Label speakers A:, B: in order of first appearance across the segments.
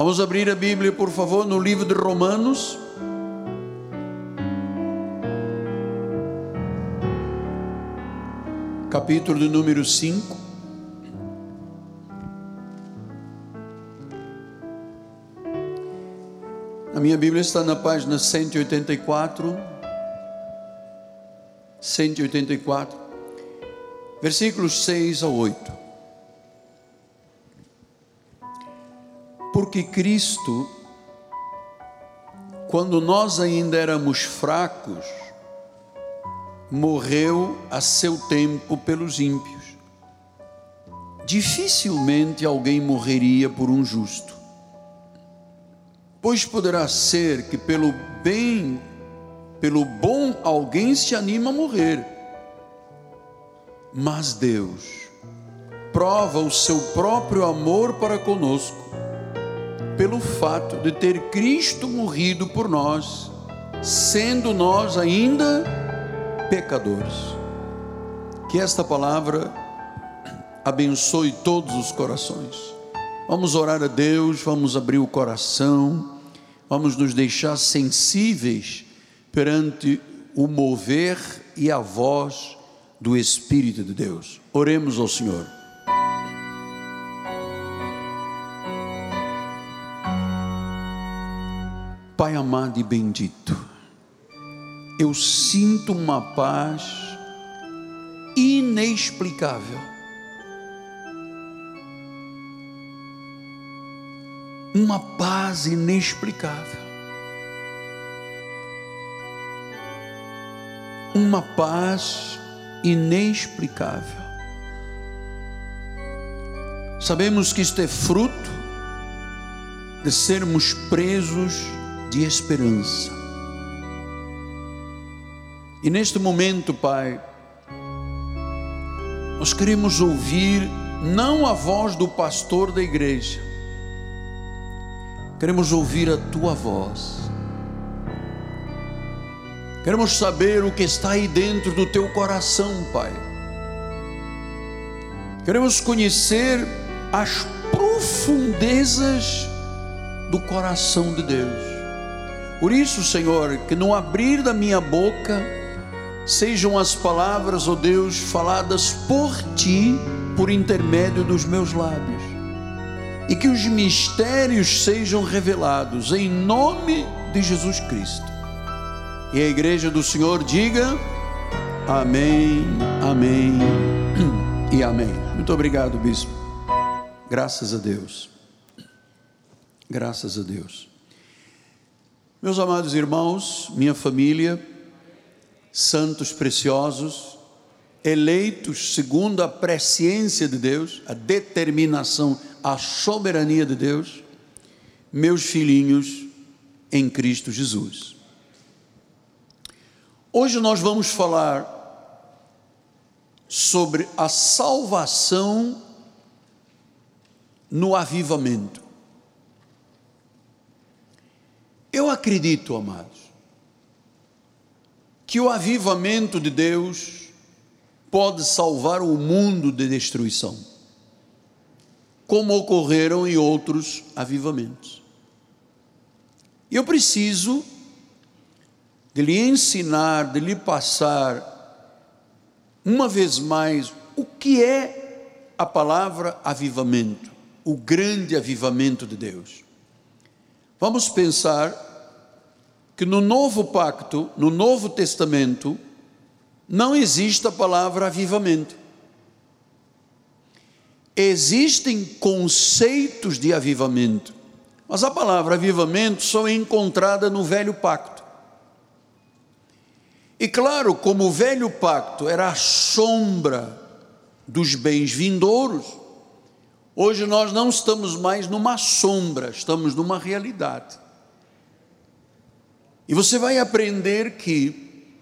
A: Vamos abrir a Bíblia, por favor, no livro de Romanos. Capítulo de número 5. A minha Bíblia está na página 184. 184, versículos 6 a 8. Porque Cristo, quando nós ainda éramos fracos, morreu a seu tempo pelos ímpios. Dificilmente alguém morreria por um justo. Pois poderá ser que pelo bem pelo bom alguém se anima a morrer. Mas Deus prova o seu próprio amor para conosco, pelo fato de ter Cristo morrido por nós, sendo nós ainda pecadores. Que esta palavra abençoe todos os corações. Vamos orar a Deus, vamos abrir o coração, vamos nos deixar sensíveis perante o mover e a voz do Espírito de Deus. Oremos ao Senhor. Pai amado e bendito, eu sinto uma paz inexplicável. Uma paz inexplicável. uma paz inexplicável. Sabemos que isto é fruto de sermos presos de esperança. E neste momento, Pai, nós queremos ouvir não a voz do pastor da igreja, queremos ouvir a tua voz Queremos saber o que está aí dentro do teu coração, Pai. Queremos conhecer as profundezas do coração de Deus. Por isso, Senhor, que no abrir da minha boca sejam as palavras, ó oh Deus, faladas por ti, por intermédio dos meus lábios, e que os mistérios sejam revelados em nome de Jesus Cristo. E a igreja do Senhor diga: Amém, Amém e Amém. Muito obrigado, bispo. Graças a Deus. Graças a Deus. Meus amados irmãos, minha família, santos preciosos, eleitos segundo a presciência de Deus, a determinação, a soberania de Deus, meus filhinhos em Cristo Jesus. Hoje nós vamos falar sobre a salvação no avivamento. Eu acredito, amados, que o avivamento de Deus pode salvar o mundo de destruição, como ocorreram em outros avivamentos. Eu preciso de lhe ensinar, de lhe passar, uma vez mais, o que é a palavra avivamento, o grande avivamento de Deus. Vamos pensar que no novo pacto, no Novo Testamento, não existe a palavra avivamento. Existem conceitos de avivamento, mas a palavra avivamento só é encontrada no Velho Pacto. E claro, como o velho pacto era a sombra dos bens vindouros, hoje nós não estamos mais numa sombra, estamos numa realidade. E você vai aprender que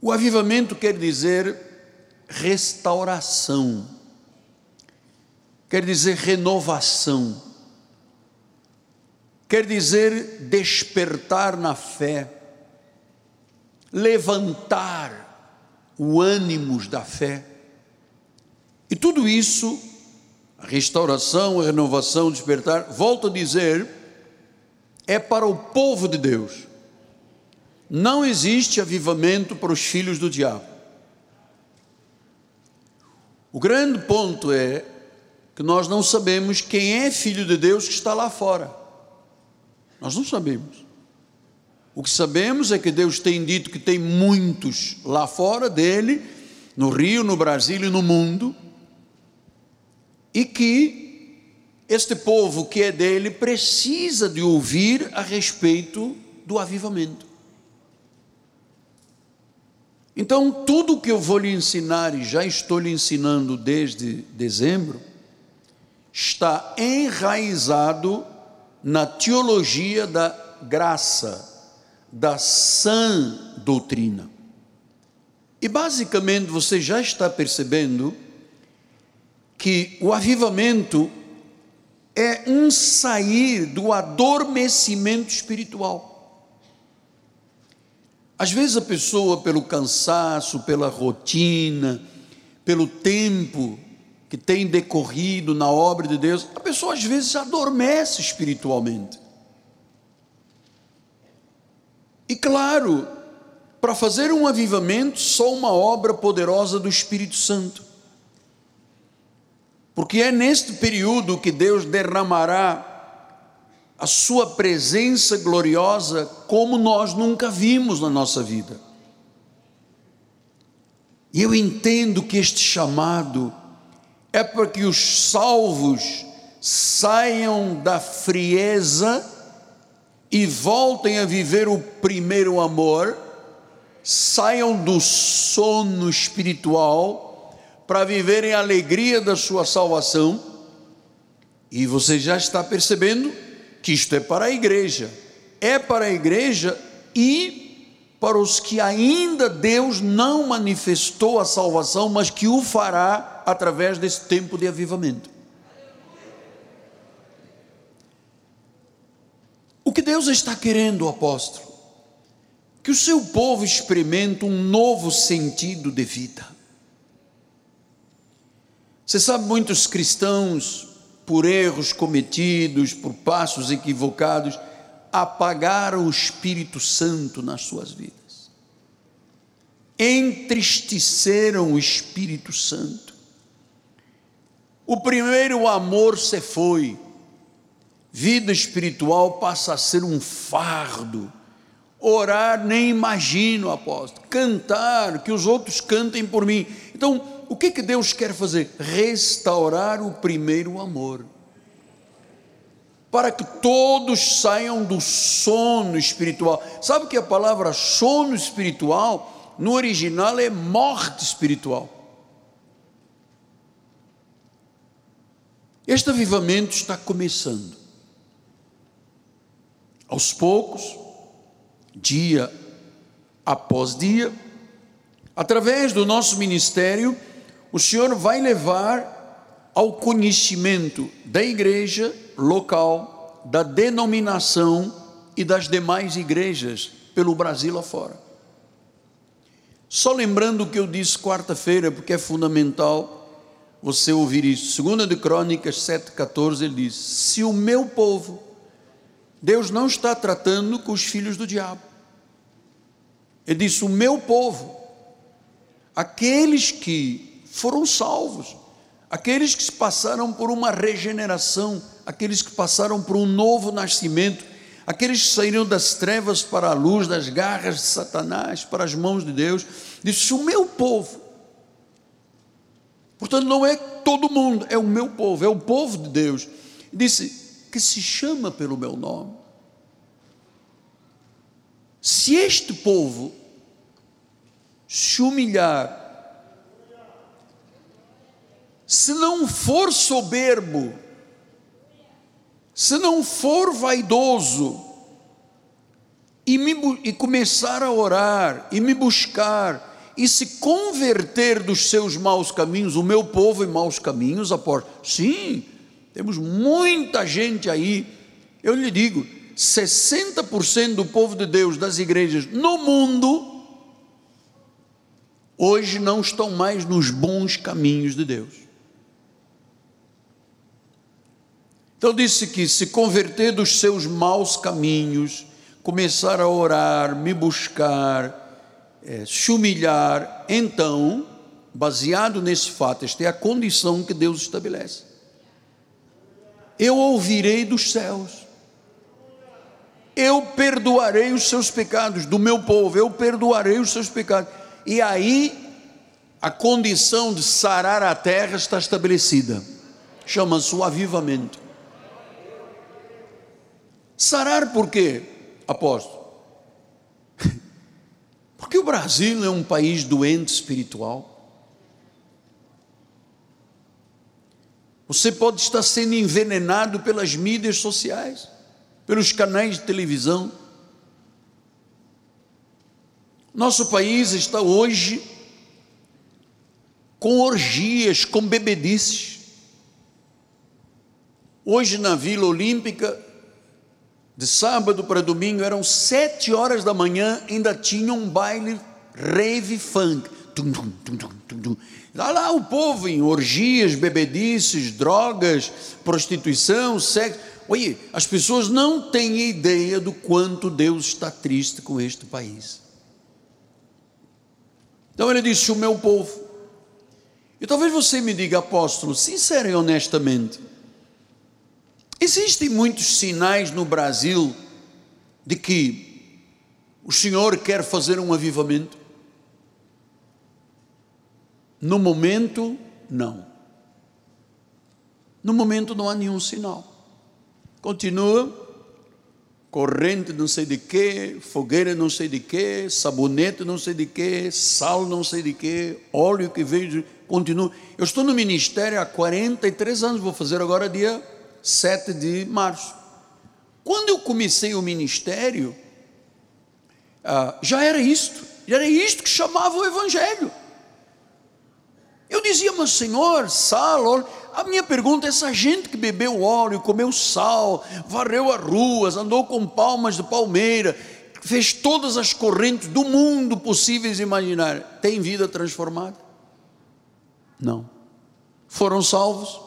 A: o avivamento quer dizer restauração, quer dizer renovação, quer dizer despertar na fé levantar o ânimo da fé. E tudo isso A restauração, a renovação, o despertar, volto a dizer, é para o povo de Deus. Não existe avivamento para os filhos do diabo. O grande ponto é que nós não sabemos quem é filho de Deus que está lá fora. Nós não sabemos. O que sabemos é que Deus tem dito que tem muitos lá fora dele, no Rio, no Brasil e no mundo, e que este povo que é dele precisa de ouvir a respeito do avivamento. Então, tudo que eu vou lhe ensinar, e já estou lhe ensinando desde dezembro, está enraizado na teologia da graça, da sã doutrina. E basicamente você já está percebendo que o avivamento é um sair do adormecimento espiritual. Às vezes a pessoa, pelo cansaço, pela rotina, pelo tempo que tem decorrido na obra de Deus, a pessoa às vezes adormece espiritualmente. E claro, para fazer um avivamento, só uma obra poderosa do Espírito Santo. Porque é neste período que Deus derramará a Sua presença gloriosa como nós nunca vimos na nossa vida. E eu entendo que este chamado é para que os salvos saiam da frieza e voltem a viver o primeiro amor, saiam do sono espiritual para viverem a alegria da sua salvação. E você já está percebendo que isto é para a igreja, é para a igreja e para os que ainda Deus não manifestou a salvação, mas que o fará através desse tempo de avivamento. O que Deus está querendo, apóstolo? Que o seu povo experimente um novo sentido de vida. Você sabe, muitos cristãos por erros cometidos, por passos equivocados, apagaram o Espírito Santo nas suas vidas, entristeceram o Espírito Santo. O primeiro amor se foi, vida espiritual passa a ser um fardo. Orar, nem imagino, apóstolo. Cantar, que os outros cantem por mim. Então, o que, que Deus quer fazer? Restaurar o primeiro amor. Para que todos saiam do sono espiritual. Sabe que a palavra sono espiritual, no original, é morte espiritual. Este avivamento está começando. Aos poucos, dia após dia, através do nosso ministério, o Senhor vai levar ao conhecimento da igreja local, da denominação e das demais igrejas pelo Brasil afora. Só lembrando o que eu disse quarta-feira, porque é fundamental você ouvir isso. Segunda de Crônicas 7,14, ele diz: Se o meu povo, Deus não está tratando com os filhos do diabo. Ele disse: O meu povo, aqueles que foram salvos. Aqueles que passaram por uma regeneração, aqueles que passaram por um novo nascimento, aqueles que saíram das trevas para a luz, das garras de Satanás para as mãos de Deus, disse: O meu povo. Portanto, não é todo mundo, é o meu povo, é o povo de Deus. Disse: Que se chama pelo meu nome. Se este povo se humilhar se não for soberbo, se não for vaidoso, e, me, e começar a orar, e me buscar, e se converter dos seus maus caminhos, o meu povo em maus caminhos, aporta. Sim, temos muita gente aí, eu lhe digo, 60% do povo de Deus das igrejas no mundo, hoje não estão mais nos bons caminhos de Deus. Então disse que se converter dos seus maus caminhos, começar a orar, me buscar, é, se humilhar, então, baseado nesse fato, esta é a condição que Deus estabelece. Eu ouvirei dos céus, eu perdoarei os seus pecados, do meu povo, eu perdoarei os seus pecados. E aí a condição de sarar a terra está estabelecida. Chama-se o avivamento. Sarar por quê, apóstolo? Porque o Brasil é um país doente espiritual. Você pode estar sendo envenenado pelas mídias sociais, pelos canais de televisão. Nosso país está hoje com orgias, com bebedices. Hoje na Vila Olímpica de sábado para domingo, eram sete horas da manhã, ainda tinha um baile rave funk. Tum, tum, tum, lá, lá o povo em orgias, bebedices, drogas, prostituição, sexo. Oi, as pessoas não têm ideia do quanto Deus está triste com este país. Então ele disse: O meu povo. E talvez você me diga, apóstolo, sincero e honestamente, Existem muitos sinais no Brasil de que o Senhor quer fazer um avivamento? No momento, não. No momento não há nenhum sinal. Continua corrente não sei de quê, fogueira não sei de quê, sabonete não sei de quê, sal não sei de quê, óleo que veio, continua. Eu estou no ministério há 43 anos, vou fazer agora dia 7 de março. Quando eu comecei o ministério, ah, já era isto, já era isto que chamava o Evangelho. Eu dizia, mas Senhor, sal, óleo. A minha pergunta é: essa gente que bebeu óleo, comeu sal, varreu as ruas, andou com palmas de palmeira, fez todas as correntes do mundo possíveis e imaginar, tem vida transformada? Não. Foram salvos?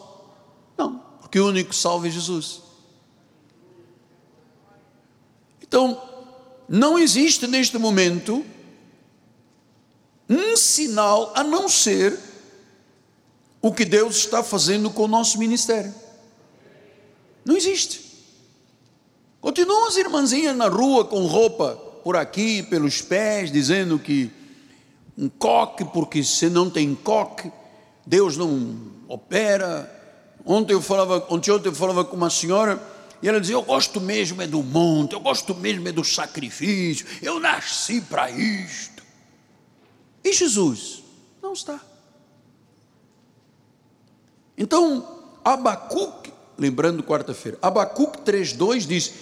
A: Não que o único salvo é Jesus. Então, não existe neste momento um sinal a não ser o que Deus está fazendo com o nosso ministério. Não existe. Continuam as irmãzinhas na rua com roupa por aqui, pelos pés, dizendo que um coque, porque se não tem coque, Deus não opera. Ontem eu falava, ontem, ontem eu falava com uma senhora e ela dizia: Eu gosto mesmo é do monte, eu gosto mesmo é do sacrifício, eu nasci para isto. E Jesus? Não está. Então, Abacuque, lembrando quarta-feira, Abacuque 3,2 diz: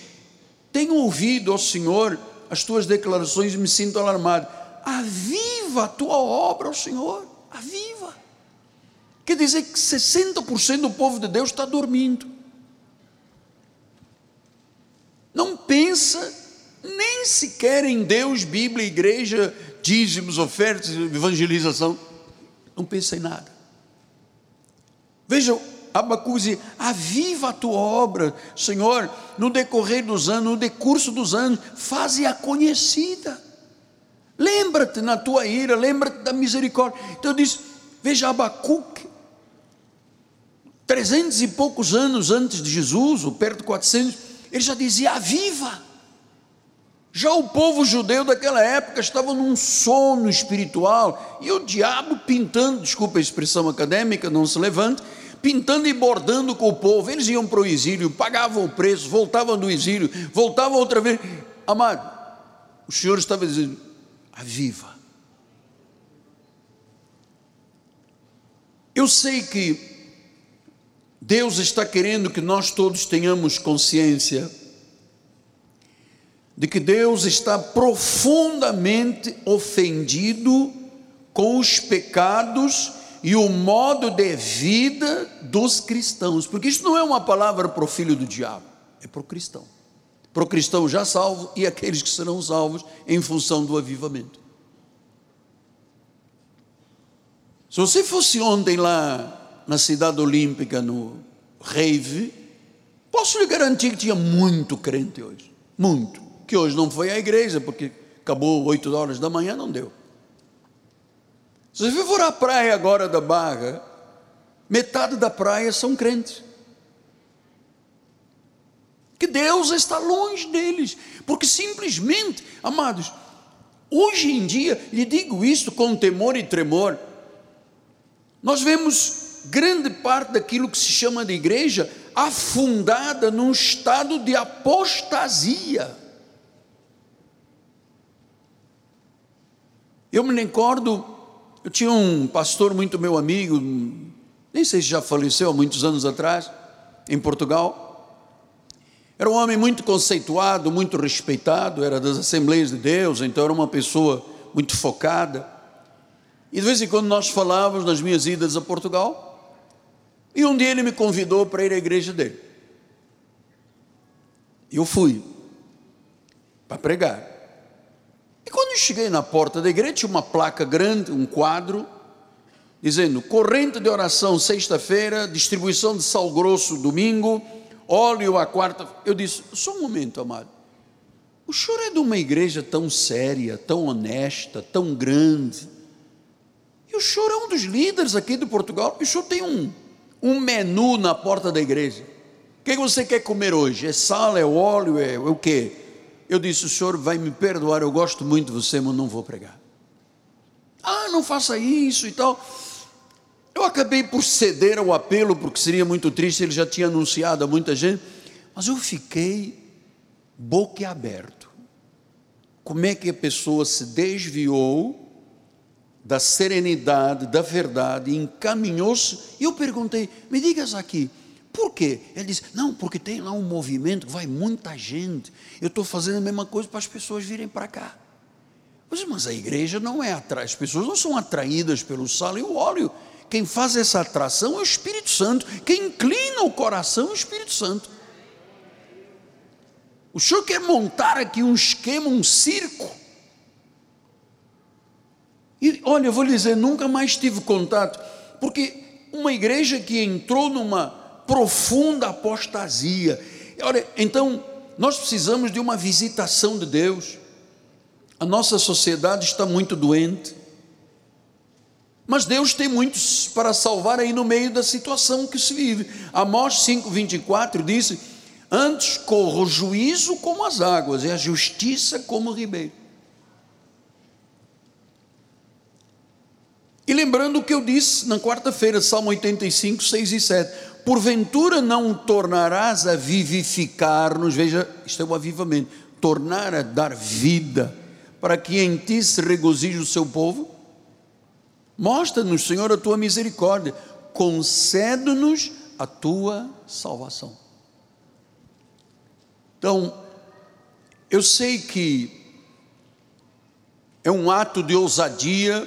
A: Tenho ouvido, ó Senhor, as tuas declarações e me sinto alarmado. Aviva a tua obra, ó Senhor, aviva. Quer dizer que 60% do povo de Deus está dormindo. Não pensa nem sequer em Deus, Bíblia, igreja, dízimos, ofertas, evangelização. Não pensa em nada. Veja, Abacu diz: aviva a tua obra, Senhor, no decorrer dos anos, no decurso dos anos, faze-a conhecida. Lembra-te na tua ira, lembra-te da misericórdia. Então diz: veja Abacuque, trezentos e poucos anos antes de Jesus, ou perto de 400, ele já dizia: Aviva! Já o povo judeu daquela época estava num sono espiritual e o diabo pintando, desculpa a expressão acadêmica, não se levante, pintando e bordando com o povo. Eles iam para o exílio, pagavam o preço, voltavam do exílio, voltavam outra vez. Amado, o Senhor estava dizendo: aviva. Eu sei que Deus está querendo que nós todos tenhamos consciência de que Deus está profundamente ofendido com os pecados e o modo de vida dos cristãos, porque isso não é uma palavra para o filho do diabo, é para o cristão, para o cristão já salvo e aqueles que serão salvos em função do avivamento. Se você fosse ontem lá na cidade olímpica, no Rave, Posso lhe garantir que tinha muito crente hoje. Muito. Que hoje não foi à igreja, porque acabou 8 horas da manhã, não deu. Se você for à praia agora da Barra, metade da praia são crentes. Que Deus está longe deles, porque simplesmente, amados, hoje em dia, lhe digo isto com temor e tremor, nós vemos grande parte daquilo que se chama de igreja afundada num estado de apostasia. Eu me recordo, eu tinha um pastor muito meu amigo, nem sei se já faleceu há muitos anos atrás, em Portugal. Era um homem muito conceituado, muito respeitado, era das Assembleias de Deus, então era uma pessoa muito focada. E de vez em quando nós falávamos nas minhas idas a Portugal, e um dia ele me convidou para ir à igreja dele. E eu fui para pregar. E quando eu cheguei na porta da igreja, tinha uma placa grande, um quadro, dizendo: corrente de oração sexta-feira, distribuição de sal grosso domingo, óleo a quarta. Eu disse: só um momento, amado. O senhor é de uma igreja tão séria, tão honesta, tão grande. E o senhor é um dos líderes aqui de Portugal. E o senhor tem um um menu na porta da igreja. O que você quer comer hoje? É sal, é óleo, é, é o quê? Eu disse: o senhor vai me perdoar, eu gosto muito de você, mas não vou pregar. Ah, não faça isso e tal. Eu acabei por ceder ao apelo, porque seria muito triste, ele já tinha anunciado a muita gente, mas eu fiquei boquiaberto. Como é que a pessoa se desviou da serenidade, da verdade, encaminhou-se. E eu perguntei: me digas aqui, por quê? Ele disse: não, porque tem lá um movimento, vai muita gente. Eu estou fazendo a mesma coisa para as pessoas virem para cá. Mas a igreja não é atrás, as pessoas não são atraídas pelo sal e o óleo. Quem faz essa atração é o Espírito Santo. Quem inclina o coração é o Espírito Santo. O senhor quer montar aqui um esquema, um circo? E olha, eu vou lhe dizer, nunca mais tive contato, porque uma igreja que entrou numa profunda apostasia. Olha, então nós precisamos de uma visitação de Deus. A nossa sociedade está muito doente. Mas Deus tem muitos para salvar aí no meio da situação que se vive. Amós 5:24 diz: "Antes corra o juízo como as águas e a justiça como o ribeiro". E lembrando o que eu disse na quarta-feira, Salmo 85, 6 e 7. Porventura não tornarás a vivificar-nos, veja, isto é o avivamento, tornar a dar vida, para que em ti se regozije o seu povo? Mostra-nos, Senhor, a tua misericórdia, concede-nos a tua salvação. Então, eu sei que é um ato de ousadia,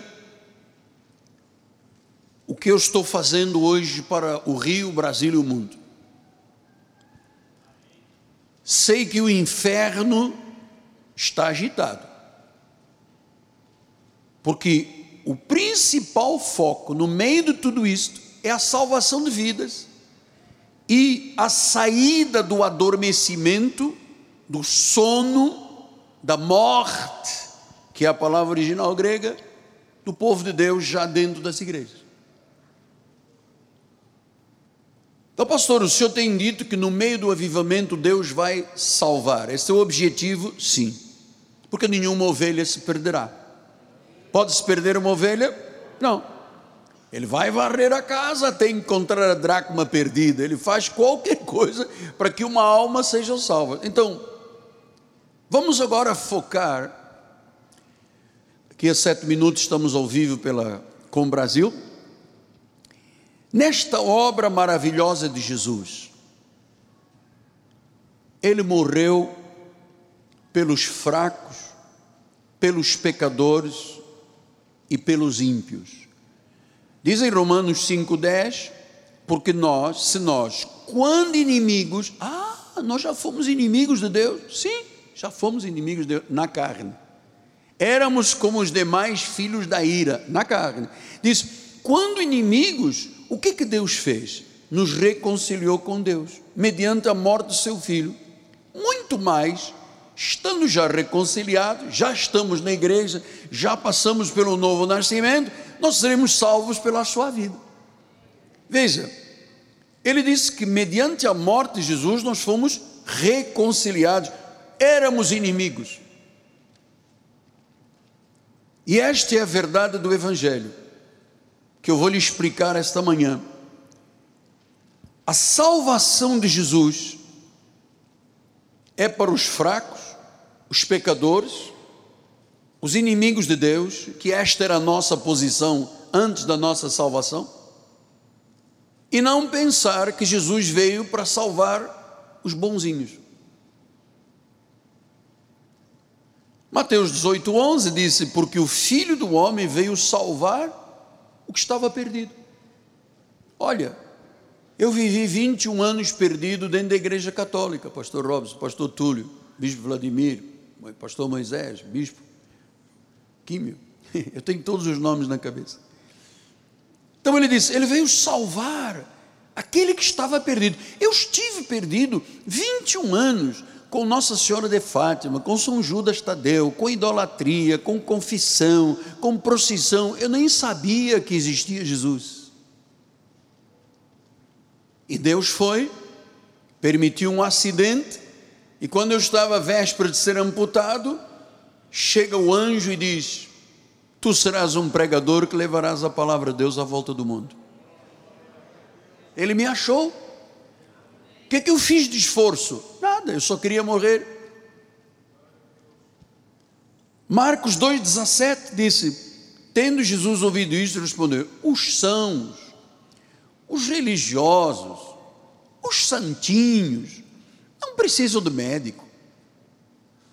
A: o que eu estou fazendo hoje para o Rio, o Brasil e o mundo. Sei que o inferno está agitado, porque o principal foco no meio de tudo isto é a salvação de vidas e a saída do adormecimento, do sono, da morte, que é a palavra original grega, do povo de Deus já dentro das igrejas. Então, pastor, o senhor tem dito que no meio do avivamento Deus vai salvar. Esse é o objetivo? Sim. Porque nenhuma ovelha se perderá. Pode se perder uma ovelha? Não. Ele vai varrer a casa até encontrar a dracma perdida. Ele faz qualquer coisa para que uma alma seja salva. Então, vamos agora focar. Aqui a sete minutos estamos ao vivo pela Com Brasil Nesta obra maravilhosa de Jesus, ele morreu pelos fracos, pelos pecadores e pelos ímpios. Diz em Romanos 5,10: porque nós, se nós, quando inimigos, ah, nós já fomos inimigos de Deus, sim, já fomos inimigos de Deus na carne. Éramos como os demais filhos da ira, na carne. Diz: quando inimigos, o que, que Deus fez? nos reconciliou com Deus, mediante a morte do seu filho. Muito mais, estando já reconciliados, já estamos na igreja, já passamos pelo novo nascimento, nós seremos salvos pela sua vida. Veja, ele disse que mediante a morte de Jesus nós fomos reconciliados, éramos inimigos. E esta é a verdade do Evangelho, que eu vou lhe explicar esta manhã. A salvação de Jesus é para os fracos, os pecadores, os inimigos de Deus, que esta era a nossa posição antes da nossa salvação, e não pensar que Jesus veio para salvar os bonzinhos. Mateus 18, 11 disse: Porque o filho do homem veio salvar o que estava perdido. Olha, eu vivi 21 anos perdido dentro da igreja católica, pastor Robson, pastor Túlio, bispo Vladimir, pastor Moisés, bispo Químio. Eu tenho todos os nomes na cabeça. Então ele disse: Ele veio salvar aquele que estava perdido. Eu estive perdido 21 anos com Nossa Senhora de Fátima, com São Judas Tadeu, com idolatria, com confissão, com procissão. Eu nem sabia que existia Jesus. E Deus foi, permitiu um acidente, e quando eu estava véspera de ser amputado, chega o anjo e diz: Tu serás um pregador que levarás a palavra de Deus à volta do mundo. Ele me achou. O que, é que eu fiz de esforço? Nada, eu só queria morrer. Marcos 2,17 disse: Tendo Jesus ouvido isso, respondeu: Os sãos, os religiosos, os santinhos, não precisam de médico.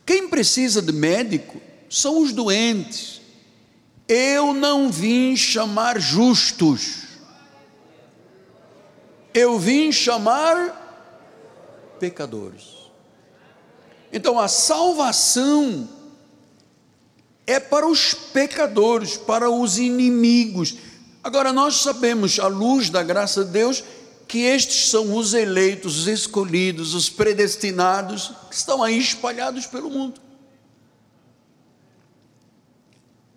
A: Quem precisa de médico são os doentes. Eu não vim chamar justos, eu vim chamar pecadores. Então a salvação é para os pecadores, para os inimigos. Agora nós sabemos, à luz da graça de Deus, que estes são os eleitos, os escolhidos, os predestinados, que estão aí espalhados pelo mundo.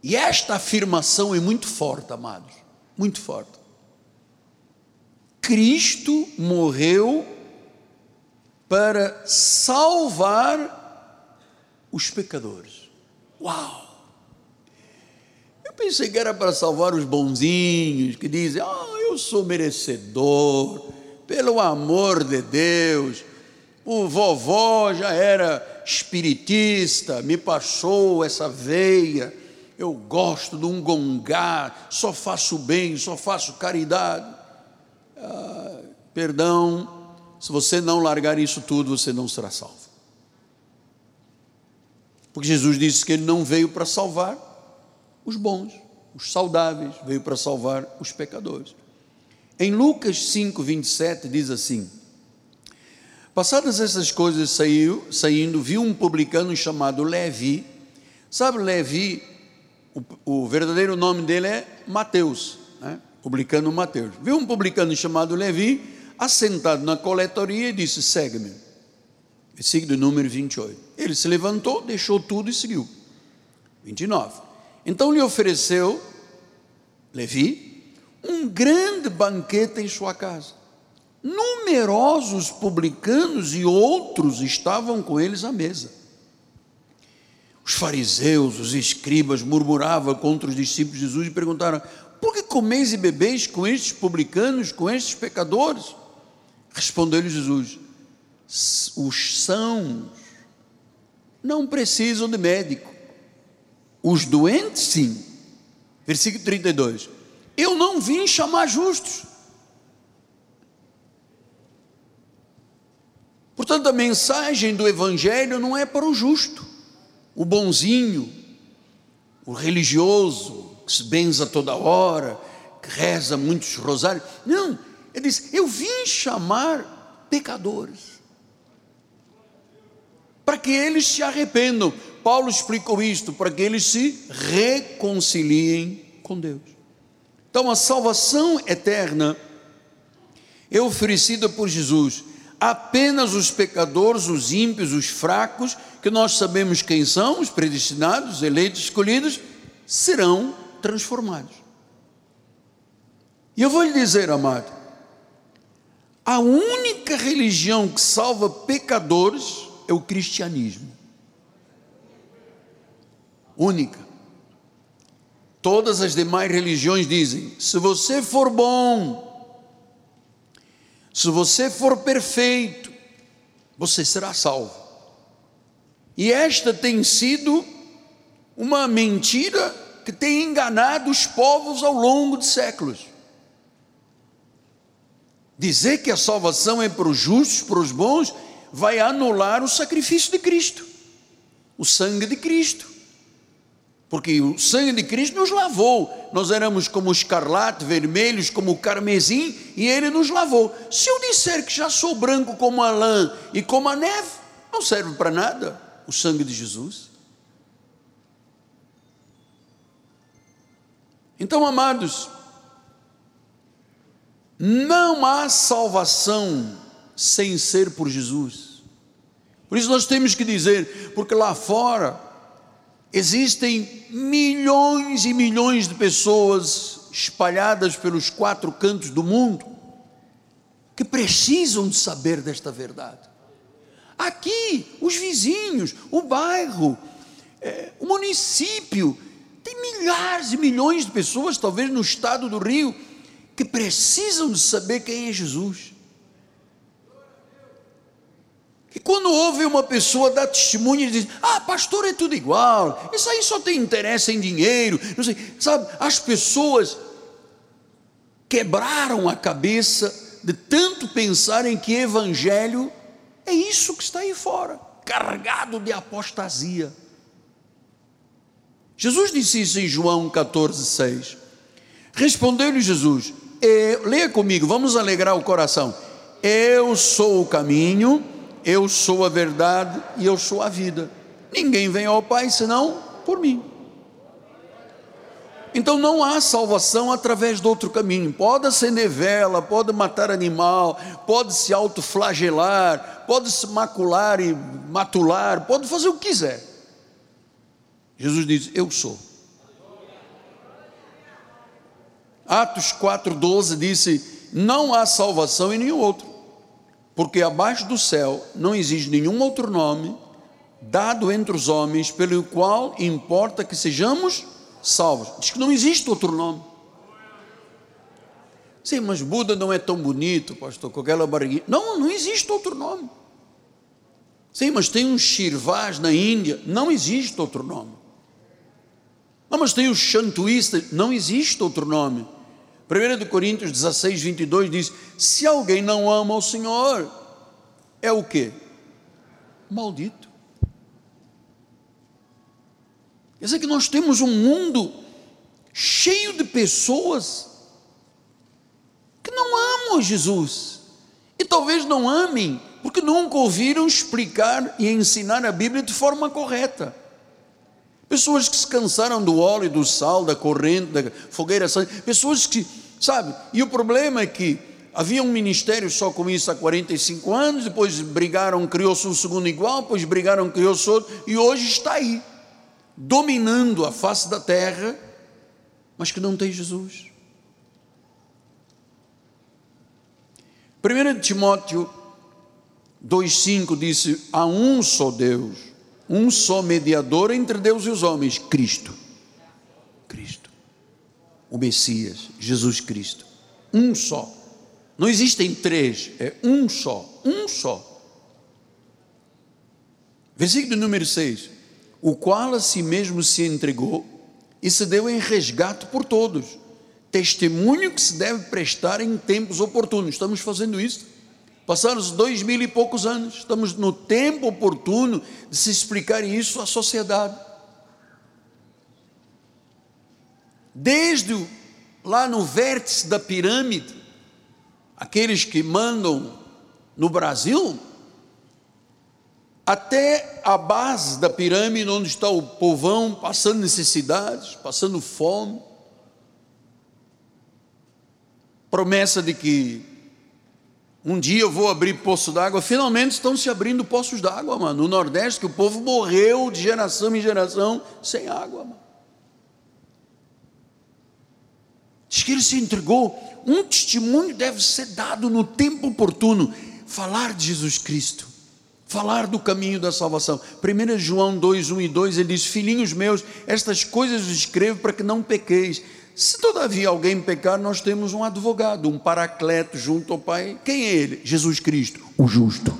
A: E esta afirmação é muito forte, amados, muito forte. Cristo morreu para salvar os pecadores. Uau! Eu pensei que era para salvar os bonzinhos, que dizem: Ah, eu sou merecedor, pelo amor de Deus. O vovó já era espiritista, me passou essa veia. Eu gosto de um gongá, só faço bem, só faço caridade. Ah, perdão, se você não largar isso tudo, você não será salvo. Porque Jesus disse que ele não veio para salvar os bons, os saudáveis, veio para salvar os pecadores. Em Lucas 5, 27 diz assim: Passadas essas coisas saiu, saindo, viu um publicano chamado Levi. Sabe, Levi, o, o verdadeiro nome dele é Mateus, né? publicano Mateus. Viu um publicano chamado Levi assentado na coletoria e disse: Segue-me. Versículo número 28. Ele se levantou, deixou tudo e seguiu. 29. Então lhe ofereceu, Levi, um grande banquete em sua casa. Numerosos publicanos e outros estavam com eles à mesa. Os fariseus, os escribas murmuravam contra os discípulos de Jesus e perguntaram: Por que comeis e bebeis com estes publicanos, com estes pecadores? Respondeu-lhe Jesus: os sãos não precisam de médico, os doentes sim. Versículo 32. Eu não vim chamar justos. Portanto, a mensagem do Evangelho não é para o justo, o bonzinho, o religioso, que se benza toda hora, que reza muitos rosários. Não, ele diz: Eu vim chamar pecadores, para que eles se arrependam. Paulo explicou isto, para que eles se reconciliem com Deus. Então, a salvação eterna é oferecida por Jesus. Apenas os pecadores, os ímpios, os fracos, que nós sabemos quem são, os predestinados, eleitos, escolhidos, serão transformados. E eu vou lhe dizer, amado, a única religião que salva pecadores é o cristianismo. Única. Todas as demais religiões dizem: se você for bom, se você for perfeito, você será salvo. E esta tem sido uma mentira que tem enganado os povos ao longo de séculos. Dizer que a salvação é para os justos, para os bons, vai anular o sacrifício de Cristo, o sangue de Cristo. Porque o sangue de Cristo nos lavou. Nós éramos como escarlate, vermelhos, como carmesim, e ele nos lavou. Se eu disser que já sou branco como a lã e como a neve, não serve para nada o sangue de Jesus. Então, amados, não há salvação sem ser por Jesus. Por isso nós temos que dizer, porque lá fora existem milhões e milhões de pessoas espalhadas pelos quatro cantos do mundo que precisam de saber desta verdade. Aqui, os vizinhos, o bairro, é, o município, tem milhares e milhões de pessoas, talvez no estado do Rio, que precisam de saber quem é Jesus. E quando ouve uma pessoa dar testemunho e diz: Ah, pastor, é tudo igual, isso aí só tem interesse em dinheiro, não sei, sabe? As pessoas quebraram a cabeça de tanto pensarem que evangelho é isso que está aí fora, carregado de apostasia. Jesus disse isso em João 14, 6. Respondeu-lhe Jesus: eu, leia comigo, vamos alegrar o coração. Eu sou o caminho, eu sou a verdade e eu sou a vida. Ninguém vem ao Pai senão por mim. Então não há salvação através de outro caminho. Pode acender vela, pode matar animal, pode se autoflagelar, pode se macular e matular, pode fazer o que quiser. Jesus diz: Eu sou. Atos 4,12 disse: Não há salvação em nenhum outro, porque abaixo do céu não existe nenhum outro nome dado entre os homens pelo qual importa que sejamos salvos. Diz que não existe outro nome. Sim, mas Buda não é tão bonito, pastor, com aquela barriguinha. Não, não existe outro nome. Sim, mas tem um Shirvás na Índia, não existe outro nome. Não, mas tem os Shantuístas, não existe outro nome. 1 Coríntios 16, 22 diz: Se alguém não ama o Senhor, é o que? Maldito. Quer dizer que nós temos um mundo cheio de pessoas que não amam Jesus. E talvez não amem, porque nunca ouviram explicar e ensinar a Bíblia de forma correta. Pessoas que se cansaram do óleo do sal, da corrente, da fogueira santa, pessoas que, sabe, e o problema é que havia um ministério só com isso há 45 anos, depois brigaram, criou-se um segundo igual, depois brigaram, criou-se outro, e hoje está aí, dominando a face da terra, mas que não tem Jesus. 1 Timóteo 2,5 disse: há um só Deus um só mediador entre Deus e os homens, Cristo. Cristo. O Messias, Jesus Cristo. Um só. Não existem três, é um só. Um só. Versículo número 6. O qual a si mesmo se entregou e se deu em resgate por todos. Testemunho que se deve prestar em tempos oportunos. Estamos fazendo isso Passaram dois mil e poucos anos, estamos no tempo oportuno de se explicar isso à sociedade. Desde lá no vértice da pirâmide, aqueles que mandam no Brasil, até a base da pirâmide, onde está o povão passando necessidades, passando fome, promessa de que Um dia eu vou abrir poço d'água. Finalmente estão se abrindo poços d'água, mano. No Nordeste, que o povo morreu de geração em geração sem água, mano. Diz que ele se entregou. Um testemunho deve ser dado no tempo oportuno. Falar de Jesus Cristo. Falar do caminho da salvação. 1 João 2, 1 e 2, ele diz: Filhinhos meus, estas coisas escrevo para que não pequeis. Se todavia alguém pecar, nós temos um advogado, um paracleto junto ao Pai. Quem é ele? Jesus Cristo, o justo.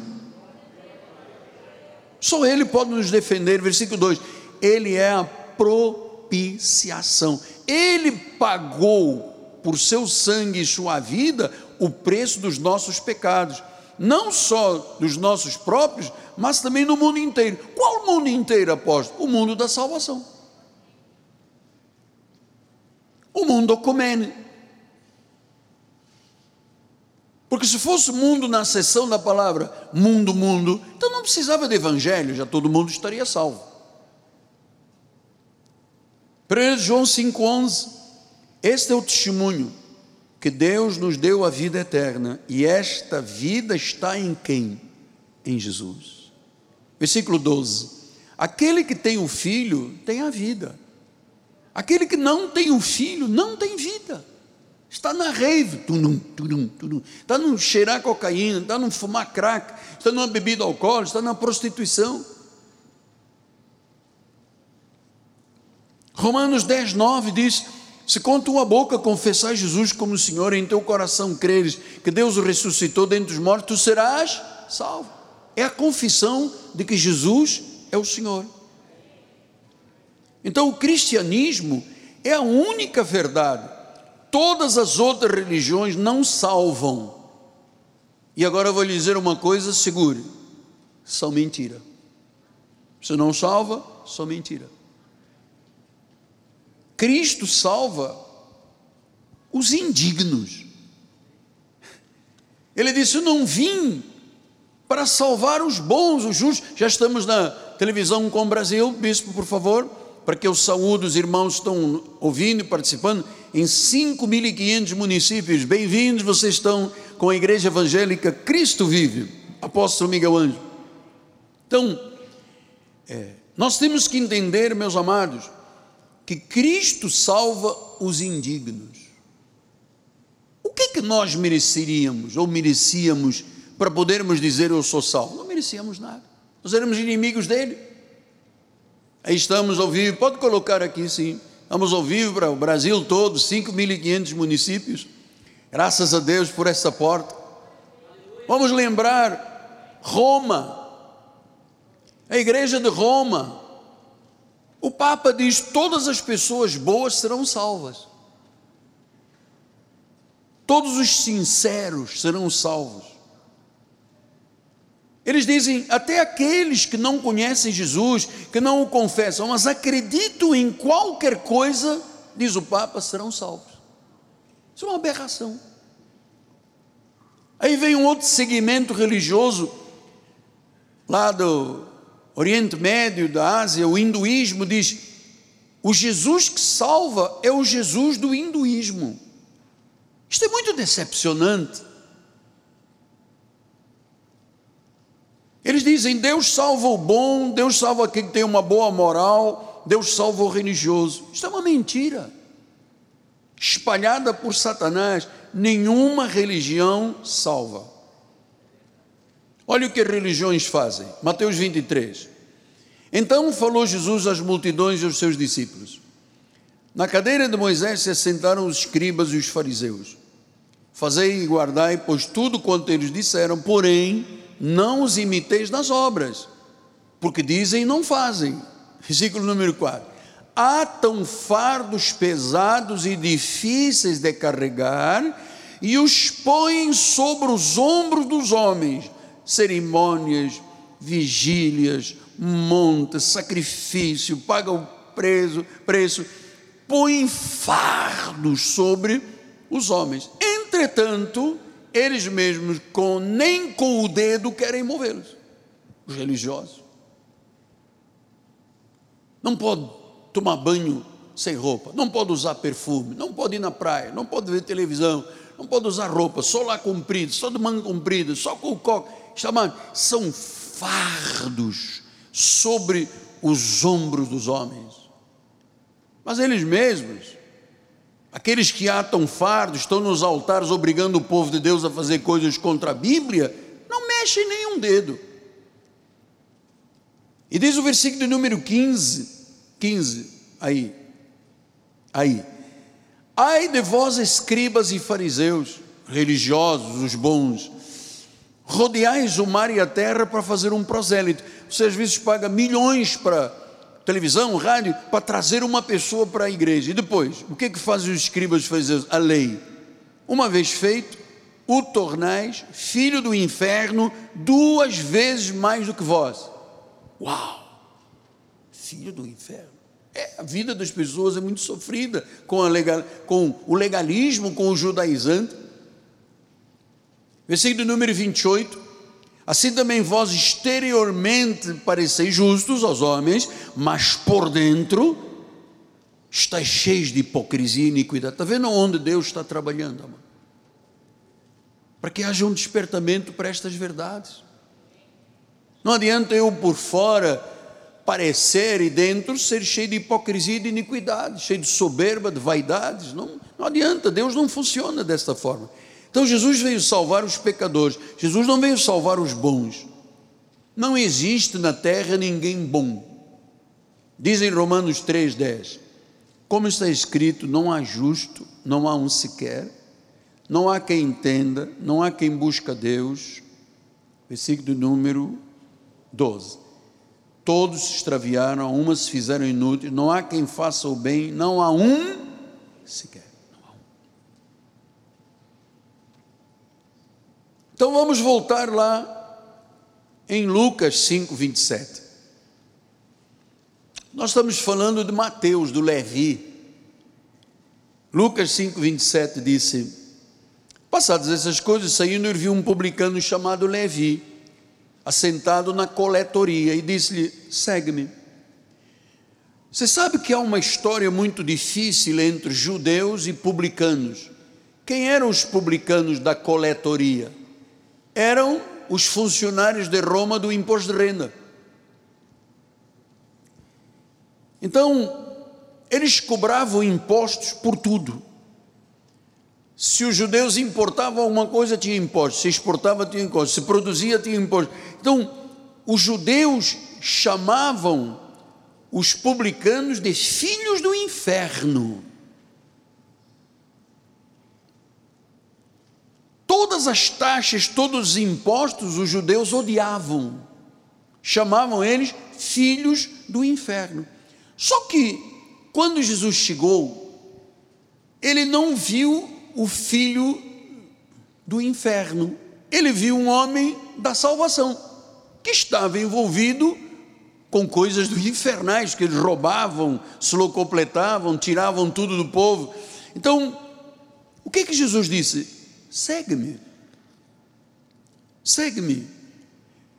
A: Só ele pode nos defender. Versículo 2: Ele é a propiciação. Ele pagou por seu sangue e sua vida o preço dos nossos pecados, não só dos nossos próprios, mas também do mundo inteiro. Qual mundo inteiro, apóstolo? O mundo da salvação o mundo comene. Porque se fosse mundo na seção da palavra mundo, mundo, então não precisava de evangelho, já todo mundo estaria salvo. 1 João 5,11, este é o testemunho que Deus nos deu a vida eterna, e esta vida está em quem? Em Jesus. Versículo 12: Aquele que tem o filho tem a vida. Aquele que não tem um filho não tem vida. Está na rave, tunum, tunum, tunum. está no cheirar cocaína, está no fumar crack, está numa bebida alcoólica, está na prostituição. Romanos 10, 9 diz: Se com tua boca confessar Jesus como Senhor e em teu coração creres que Deus o ressuscitou dentre os mortos, tu serás salvo. É a confissão de que Jesus é o Senhor. Então, o cristianismo é a única verdade. Todas as outras religiões não salvam. E agora eu vou lhe dizer uma coisa, segure: são mentira. Se não salva, são mentira. Cristo salva os indignos. Ele disse: Eu não vim para salvar os bons, os justos. Já estamos na televisão com o Brasil, bispo, por favor para que eu saúde os irmãos que estão ouvindo e participando em 5.500 municípios. Bem-vindos, vocês estão com a Igreja Evangélica Cristo Vive, Apóstolo Miguel Anjo. Então, é, nós temos que entender, meus amados, que Cristo salva os indignos. O que, que nós mereceríamos ou merecíamos para podermos dizer eu sou salvo? Não merecíamos nada. Nós éramos inimigos dele. Estamos ao vivo, pode colocar aqui sim. Estamos ao vivo para o Brasil todo, 5.500 municípios. Graças a Deus por essa porta. Vamos lembrar Roma, a igreja de Roma. O Papa diz: todas as pessoas boas serão salvas. Todos os sinceros serão salvos. Eles dizem, até aqueles que não conhecem Jesus, que não o confessam, mas acreditam em qualquer coisa, diz o Papa, serão salvos. Isso é uma aberração. Aí vem um outro segmento religioso, lá do Oriente Médio, da Ásia, o hinduísmo, diz: o Jesus que salva é o Jesus do hinduísmo. Isto é muito decepcionante. Eles dizem: Deus salva o bom, Deus salva quem tem uma boa moral, Deus salva o religioso. Isso é uma mentira, espalhada por Satanás. Nenhuma religião salva. Olha o que religiões fazem. Mateus 23. Então falou Jesus às multidões e aos seus discípulos. Na cadeira de Moisés se assentaram os escribas e os fariseus. Fazei e guardai, pois tudo quanto eles disseram, porém, não os imiteis nas obras, porque dizem e não fazem. Versículo número 4. Atam fardos pesados e difíceis de carregar e os põem sobre os ombros dos homens, cerimônias, vigílias, montes, sacrifício, pagam preso, preço, põem fardos sobre os homens. Entretanto, eles mesmos, com, nem com o dedo, querem movê-los. Os religiosos. Não pode tomar banho sem roupa, não pode usar perfume, não pode ir na praia, não pode ver televisão, não pode usar roupa, só lá comprido, só de manga comprida, só com o coque. Chamando, são fardos sobre os ombros dos homens. Mas eles mesmos, aqueles que atam fardos, estão nos altares obrigando o povo de Deus a fazer coisas contra a Bíblia, não mexem nenhum dedo. E diz o versículo de número 15, 15, aí, aí. Ai de vós, escribas e fariseus, religiosos, os bons, rodeais o mar e a terra para fazer um prosélito. Você às vezes paga milhões para televisão, rádio, para trazer uma pessoa para a igreja. E depois, o que é que fazem os escribas fariseus? A lei. Uma vez feito, o tornais filho do inferno duas vezes mais do que vós. Uau! Filho do inferno. É, a vida das pessoas é muito sofrida com, legal, com o legalismo, com o judaizante. Versículo número 28. Assim também vós exteriormente pareceis justos aos homens, mas por dentro estáis cheios de hipocrisia e iniquidade. Está vendo onde Deus está trabalhando, amor? Para que haja um despertamento para estas verdades. Não adianta eu por fora parecer e dentro ser cheio de hipocrisia e de iniquidade, cheio de soberba, de vaidades. Não, não adianta, Deus não funciona desta forma. Então Jesus veio salvar os pecadores, Jesus não veio salvar os bons. Não existe na terra ninguém bom. Diz em Romanos 3,10: Como está escrito, não há justo, não há um sequer, não há quem entenda, não há quem busca Deus. Versículo número 12. Todos se extraviaram, umas se fizeram inúteis, não há quem faça o bem, não há um sequer. Não há um. Então vamos voltar lá em Lucas 5, 27. Nós estamos falando de Mateus, do Levi. Lucas 5, 27 disse: Passadas essas coisas, saindo, ele viu um publicano chamado Levi assentado na coletoria e disse-lhe: segue-me. Você sabe que há uma história muito difícil entre judeus e publicanos. Quem eram os publicanos da coletoria? Eram os funcionários de Roma do imposto de renda. Então, eles cobravam impostos por tudo. Se os judeus importavam alguma coisa, tinha imposto. Se exportava, tinha imposto. Se produzia, tinha imposto. Então, os judeus chamavam os publicanos de filhos do inferno. Todas as taxas, todos os impostos, os judeus odiavam. Chamavam eles filhos do inferno. Só que, quando Jesus chegou, ele não viu o filho do inferno. Ele viu um homem da salvação, que estava envolvido com coisas do infernais, que eles roubavam, se locompletavam, tiravam tudo do povo. Então, o que que Jesus disse? Segue-me. Segue-me.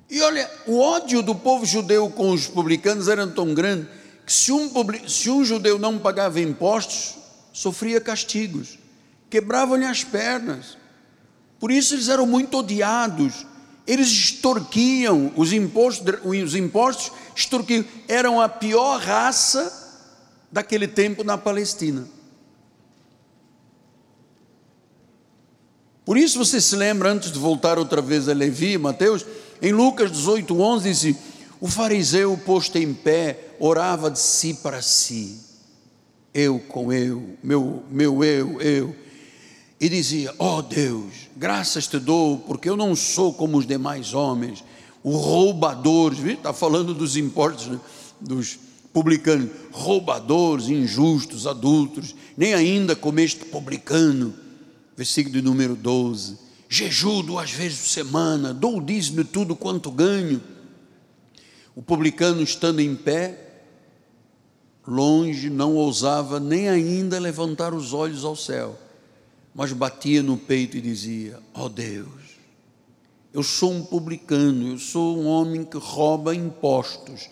A: E olha, o ódio do povo judeu com os publicanos era tão grande que se um, se um judeu não pagava impostos, sofria castigos quebravam-lhe as pernas. Por isso eles eram muito odiados. Eles extorquiam os impostos, os impostos extorquiam, eram a pior raça daquele tempo na Palestina. Por isso você se lembra, antes de voltar outra vez a Levi, Mateus, em Lucas 18, 11, disse: O fariseu posto em pé orava de si para si, eu com eu, meu, meu eu, eu. E dizia: Ó oh Deus, graças te dou, porque eu não sou como os demais homens, o roubadores, está falando dos impostos né, dos publicanos, roubadores, injustos, adultos, nem ainda comeste publicano. Versículo de número 12: Jejuo duas vezes por semana, dou o dízimo de tudo quanto ganho. O publicano estando em pé, longe, não ousava nem ainda levantar os olhos ao céu mas batia no peito e dizia: Ó oh Deus, eu sou um publicano, eu sou um homem que rouba impostos,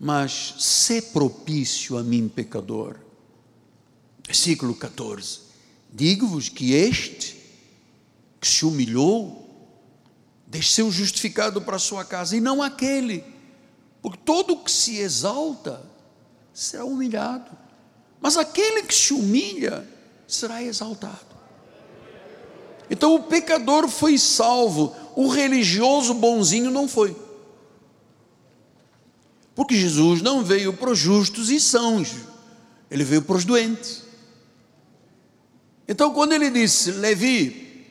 A: mas se propício a mim, pecador. Versículo 14: Digo-vos que este, que se humilhou, desceu justificado para a sua casa, e não aquele, porque todo que se exalta será humilhado, mas aquele que se humilha será exaltado. Então o pecador foi salvo, o religioso bonzinho não foi. Porque Jesus não veio para os justos e sãos, ele veio para os doentes. Então, quando ele disse, Levi,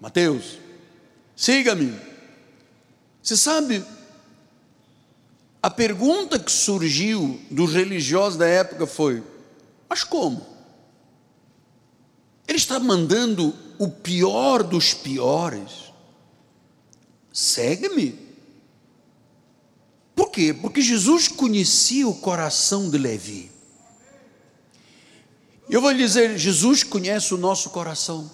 A: Mateus, siga-me, você sabe, a pergunta que surgiu dos religiosos da época foi: mas como? Ele está mandando o pior dos piores. Segue-me. Por quê? Porque Jesus conhecia o coração de Levi. Eu vou lhe dizer, Jesus conhece o nosso coração.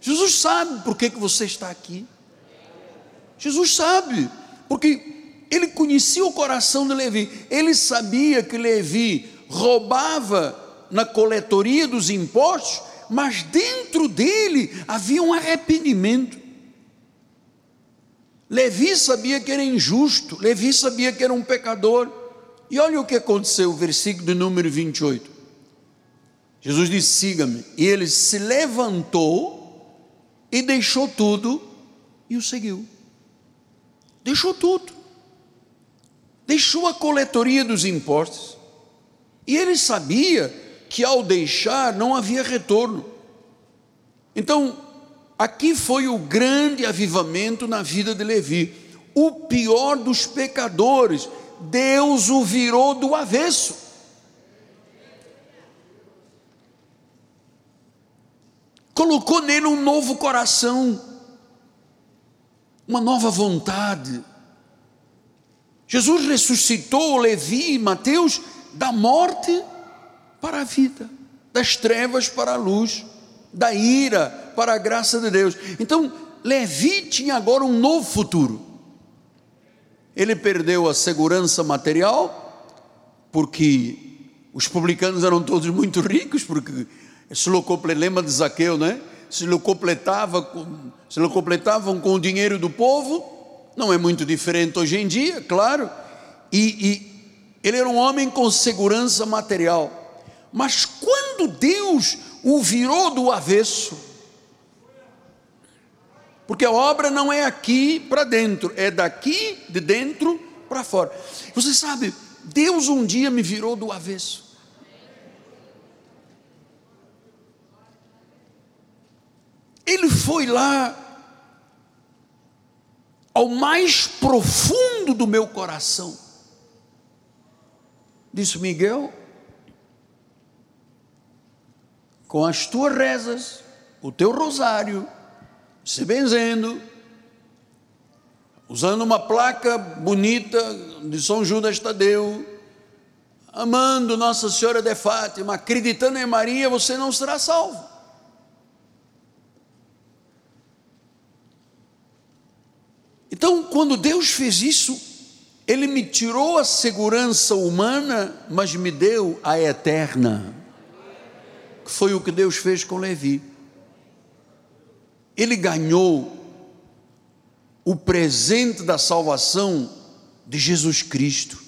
A: Jesus sabe por que, que você está aqui. Jesus sabe, porque ele conhecia o coração de Levi. Ele sabia que Levi roubava na coletoria dos impostos, mas dentro dele havia um arrependimento. Levi sabia que era injusto, Levi sabia que era um pecador. E olha o que aconteceu, o versículo de número 28. Jesus disse: siga-me. E ele se levantou e deixou tudo e o seguiu. Deixou tudo. Deixou a coletoria dos impostos. E ele sabia que ao deixar não havia retorno. Então, aqui foi o grande avivamento na vida de Levi. O pior dos pecadores, Deus o virou do avesso. Colocou nele um novo coração, uma nova vontade. Jesus ressuscitou Levi e Mateus da morte para a vida, das trevas para a luz, da ira para a graça de Deus. Então, Levi tinha agora um novo futuro. Ele perdeu a segurança material, porque os publicanos eram todos muito ricos, porque se lembra de Zaqueu, né? Se locupletava, se completavam com o dinheiro do povo, não é muito diferente hoje em dia, claro. E, e ele era um homem com segurança material. Mas quando Deus o virou do avesso, porque a obra não é aqui para dentro, é daqui de dentro para fora. Você sabe, Deus um dia me virou do avesso. Ele foi lá ao mais profundo do meu coração. Disse Miguel, com as tuas rezas, o teu rosário, se benzendo, usando uma placa bonita de São Judas Tadeu, amando Nossa Senhora de Fátima, acreditando em Maria, você não será salvo. Então, quando Deus fez isso, Ele me tirou a segurança humana, mas me deu a eterna que foi o que Deus fez com Levi. Ele ganhou o presente da salvação de Jesus Cristo.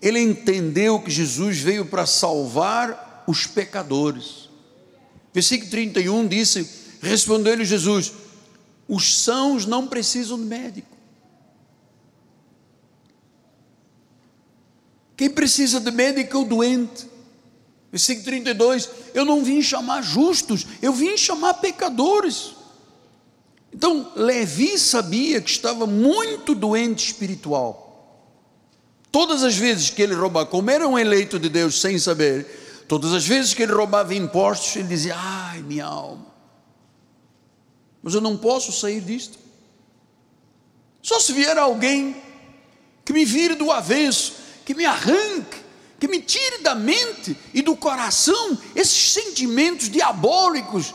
A: Ele entendeu que Jesus veio para salvar os pecadores. Versículo 31 disse: Respondeu-lhe Jesus: Os sãos não precisam de médico. Quem precisa de médico é o doente. Versículo 32: Eu não vim chamar justos, eu vim chamar pecadores. Então, Levi sabia que estava muito doente espiritual. Todas as vezes que ele roubava, como era um eleito de Deus sem saber, todas as vezes que ele roubava impostos, ele dizia: Ai, minha alma, mas eu não posso sair disto. Só se vier alguém que me vire do avesso, que me arranque que me tire da mente e do coração esses sentimentos diabólicos,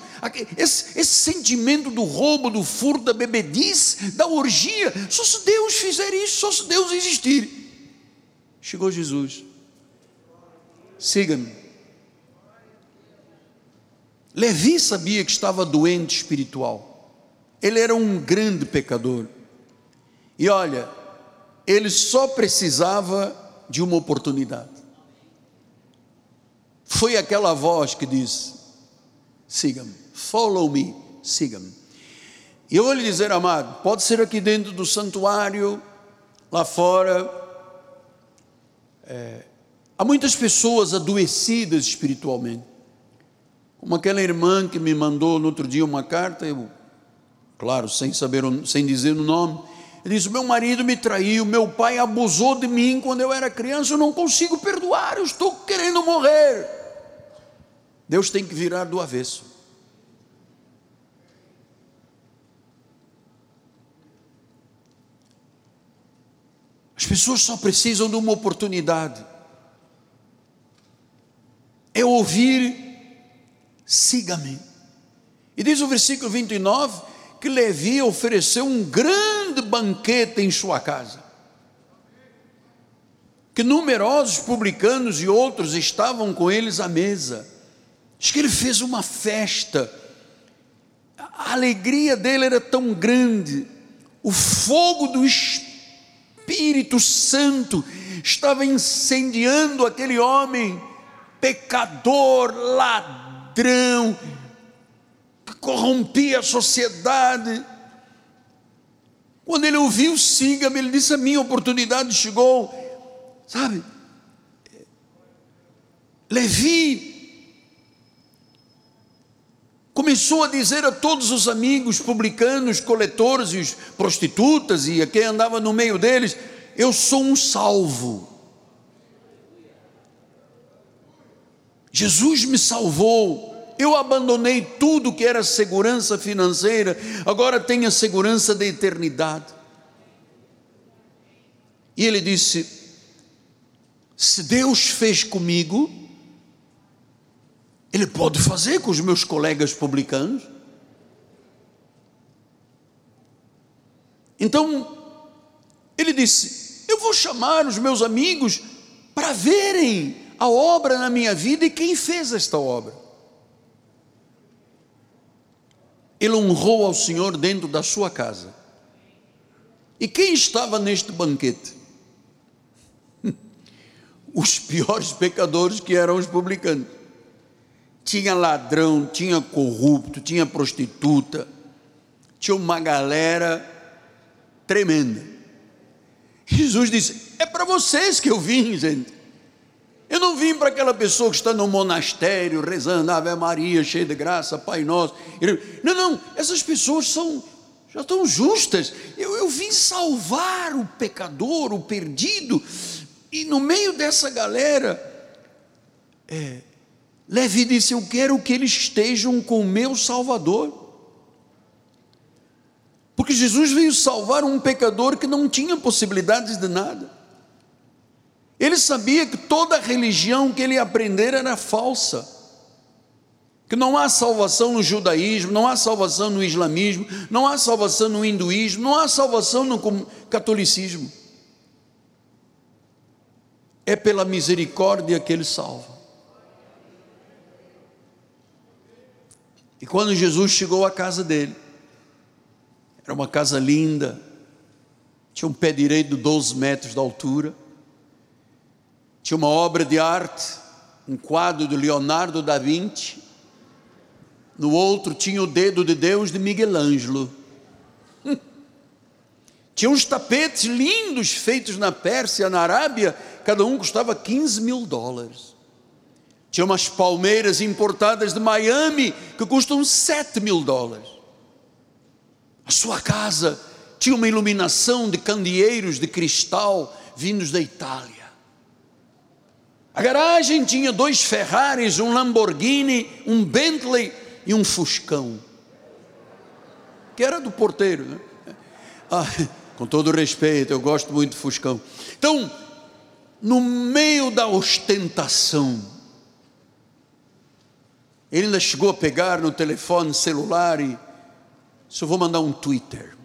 A: esse, esse, sentimento do roubo, do furto, da bebedice, da orgia. Só se Deus fizer isso, só se Deus existir. Chegou Jesus, siga-me. Levi sabia que estava doente espiritual. Ele era um grande pecador. E olha, ele só precisava de uma oportunidade. Foi aquela voz que disse: siga-me, follow me, siga-me. E eu vou lhe dizer, amado, pode ser aqui dentro do santuário, lá fora. É, há muitas pessoas adoecidas espiritualmente. Como aquela irmã que me mandou no outro dia uma carta, eu, claro, sem saber, sem dizer o nome, ele disse: Meu marido me traiu, meu pai abusou de mim quando eu era criança, eu não consigo perdoar, eu estou querendo morrer. Deus tem que virar do avesso. As pessoas só precisam de uma oportunidade. É ouvir, siga-me. E diz o versículo 29 que Levi ofereceu um grande banquete em sua casa. Que numerosos publicanos e outros estavam com eles à mesa. Diz que ele fez uma festa. A alegria dele era tão grande. O fogo do Espírito Santo estava incendiando aquele homem, pecador, ladrão, que corrompia a sociedade. Quando ele ouviu, siga-me, ele disse: A minha oportunidade chegou, sabe? Levi começou a dizer a todos os amigos publicanos, coletores e prostitutas e a quem andava no meio deles: Eu sou um salvo. Jesus me salvou. Eu abandonei tudo que era segurança financeira, agora tenho a segurança da eternidade. E ele disse: Se Deus fez comigo, ele pode fazer com os meus colegas publicanos. Então, ele disse: Eu vou chamar os meus amigos para verem a obra na minha vida e quem fez esta obra. Ele honrou ao Senhor dentro da sua casa. E quem estava neste banquete? Os piores pecadores que eram os publicanos tinha ladrão, tinha corrupto, tinha prostituta, tinha uma galera tremenda. Jesus disse: É para vocês que eu vim, gente. Eu não vim para aquela pessoa que está no monastério rezando Ave Maria, cheia de graça, Pai Nosso. Não, não, essas pessoas são já estão justas. Eu, eu vim salvar o pecador, o perdido, e no meio dessa galera, é, Levi disse: Eu quero que eles estejam com o meu Salvador. Porque Jesus veio salvar um pecador que não tinha possibilidades de nada. Ele sabia que toda religião que ele aprender era falsa. Que não há salvação no judaísmo, não há salvação no islamismo, não há salvação no hinduísmo, não há salvação no catolicismo. É pela misericórdia que ele salva. E quando Jesus chegou à casa dele, era uma casa linda, tinha um pé direito de 12 metros de altura, tinha uma obra de arte, um quadro de Leonardo da Vinci, no outro tinha o dedo de Deus de Miguel Ângelo. Tinha uns tapetes lindos feitos na Pérsia, na Arábia, cada um custava 15 mil dólares. Tinha umas palmeiras importadas de Miami que custam 7 mil dólares. A sua casa tinha uma iluminação de candeeiros de cristal vindos da Itália. A garagem tinha dois Ferraris, um Lamborghini, um Bentley e um Fuscão, que era do porteiro. Né? Ah, com todo respeito, eu gosto muito de Fuscão. Então, no meio da ostentação, ele ainda chegou a pegar no telefone celular e disse: Eu vou mandar um Twitter.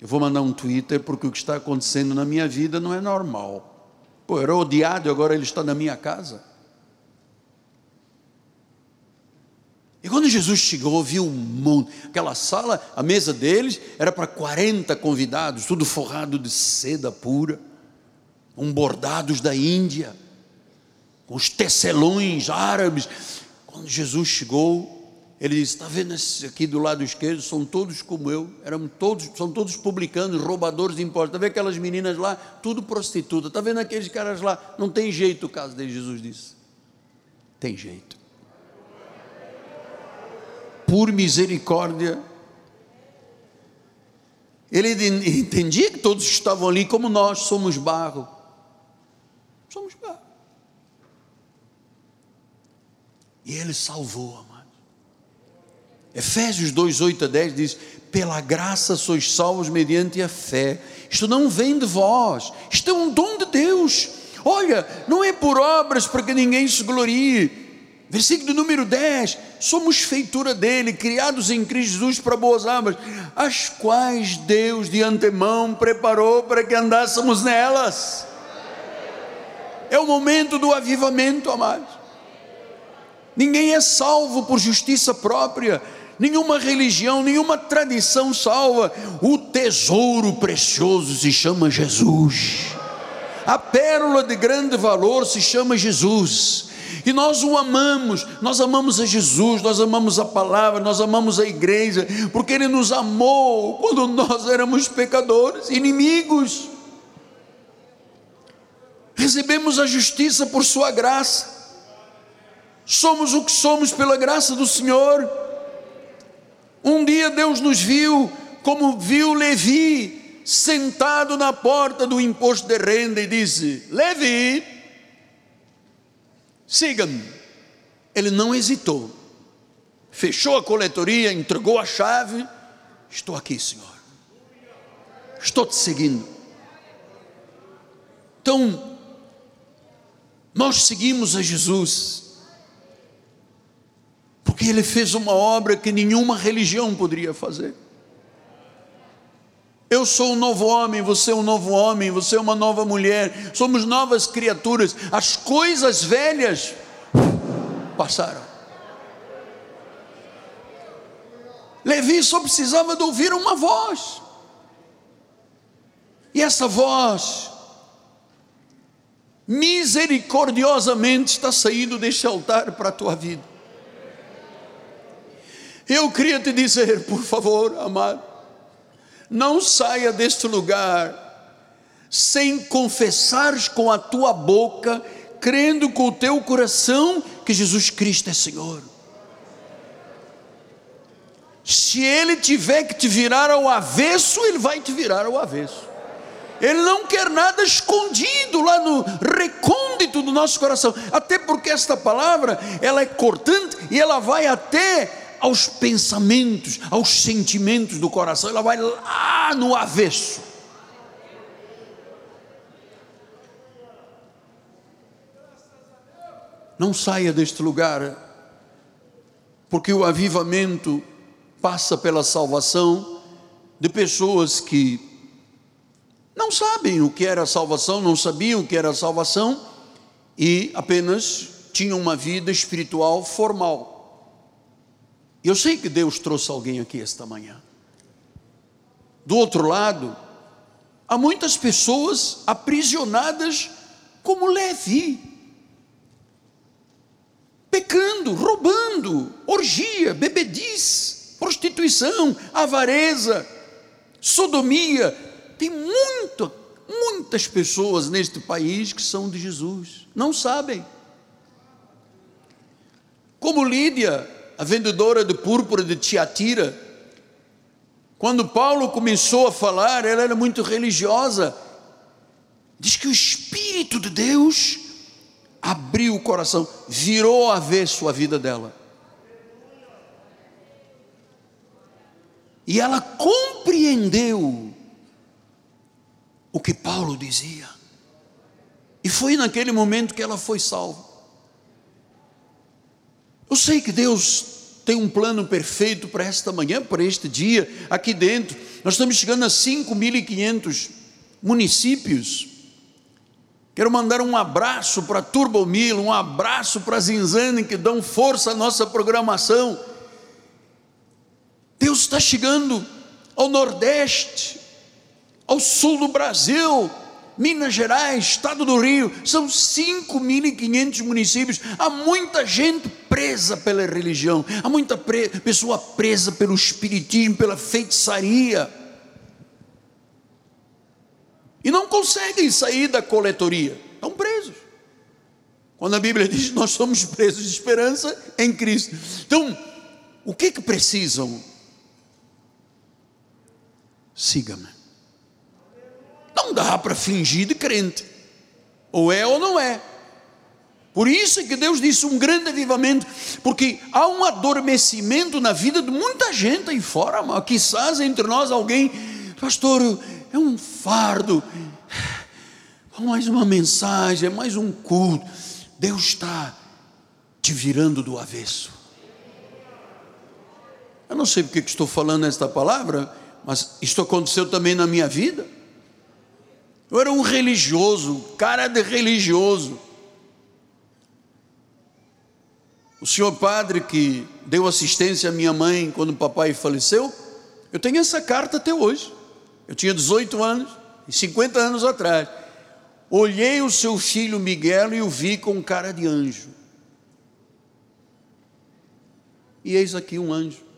A: Eu vou mandar um Twitter porque o que está acontecendo na minha vida não é normal. Pô, era odiado e agora ele está na minha casa. Jesus chegou, viu um monte, aquela sala, a mesa deles era para 40 convidados, tudo forrado de seda pura, com bordados da Índia, com os tecelões árabes. Quando Jesus chegou, ele disse: Está vendo esses aqui do lado esquerdo? São todos como eu, eram todos, são todos publicanos, roubadores de impostos. Está vendo aquelas meninas lá? Tudo prostituta. Está vendo aqueles caras lá? Não tem jeito o caso dele, Jesus disse. Tem jeito. Por misericórdia, ele entendia que todos estavam ali como nós, somos barro. Somos barro. E ele salvou, Efésios 2, 8 a 10 diz: Pela graça sois salvos mediante a fé. Isto não vem de vós, isto é um dom de Deus. Olha, não é por obras para que ninguém se glorie. Versículo número 10: Somos feitura dele, criados em Cristo Jesus para boas obras, as quais Deus de antemão preparou para que andássemos nelas. É o momento do avivamento, amados. Ninguém é salvo por justiça própria, nenhuma religião, nenhuma tradição salva. O tesouro precioso se chama Jesus. A pérola de grande valor se chama Jesus. E nós o amamos, nós amamos a Jesus, nós amamos a palavra, nós amamos a igreja, porque Ele nos amou quando nós éramos pecadores, inimigos. Recebemos a justiça por Sua graça, somos o que somos pela graça do Senhor. Um dia Deus nos viu como viu Levi sentado na porta do imposto de renda e disse: Levi, siga-me. Ele não hesitou, fechou a coletoria, entregou a chave. Estou aqui, Senhor, estou te seguindo. Então, nós seguimos a Jesus porque ele fez uma obra que nenhuma religião poderia fazer. Eu sou um novo homem, você é um novo homem, você é uma nova mulher, somos novas criaturas. As coisas velhas passaram. Levi só precisava de ouvir uma voz. E essa voz misericordiosamente está saindo deste altar para a tua vida. Eu queria te dizer, por favor, amado, não saia deste lugar sem confessares com a tua boca, crendo com o teu coração que Jesus Cristo é Senhor. Se Ele tiver que te virar ao avesso, Ele vai te virar ao avesso. Ele não quer nada escondido lá no recôndito do nosso coração, até porque esta palavra ela é cortante e ela vai até aos pensamentos, aos sentimentos do coração, ela vai lá no avesso. Não saia deste lugar, porque o avivamento passa pela salvação de pessoas que não sabem o que era salvação, não sabiam o que era salvação e apenas tinham uma vida espiritual formal. Eu sei que Deus trouxe alguém aqui esta manhã. Do outro lado, há muitas pessoas aprisionadas como Levi, pecando, roubando, orgia, bebediz, prostituição, avareza, sodomia. Tem muito, muitas pessoas neste país que são de Jesus, não sabem. Como Lídia, a vendedora de púrpura de Tiatira, quando Paulo começou a falar, ela era muito religiosa. Diz que o Espírito de Deus abriu o coração, virou avesso a vida dela. E ela compreendeu o que Paulo dizia. E foi naquele momento que ela foi salva. Eu sei que Deus tem um plano perfeito para esta manhã, para este dia, aqui dentro. Nós estamos chegando a 5.500 municípios. Quero mandar um abraço para Turbomil, um abraço para Zinzane, que dão força à nossa programação. Deus está chegando ao Nordeste, ao sul do Brasil, Minas Gerais, Estado do Rio, são 5.500 municípios. Há muita gente presa pela religião, há muita pre pessoa presa pelo espiritismo, pela feitiçaria. E não conseguem sair da coletoria, estão presos. Quando a Bíblia diz nós somos presos de esperança em Cristo. Então, o que que precisam? Siga-me. Não dá para fingir de crente. Ou é ou não é. Por isso é que Deus disse um grande avivamento, porque há um adormecimento na vida de muita gente aí fora, mas quizás entre nós alguém, pastor, é um fardo, mais uma mensagem, é mais um culto. Deus está te virando do avesso. Eu não sei porque que estou falando esta palavra, mas isto aconteceu também na minha vida. Eu era um religioso, cara de religioso. O senhor padre que deu assistência à minha mãe quando o papai faleceu, eu tenho essa carta até hoje. Eu tinha 18 anos, e 50 anos atrás. Olhei o seu filho Miguel e o vi com cara de anjo. E eis aqui um anjo.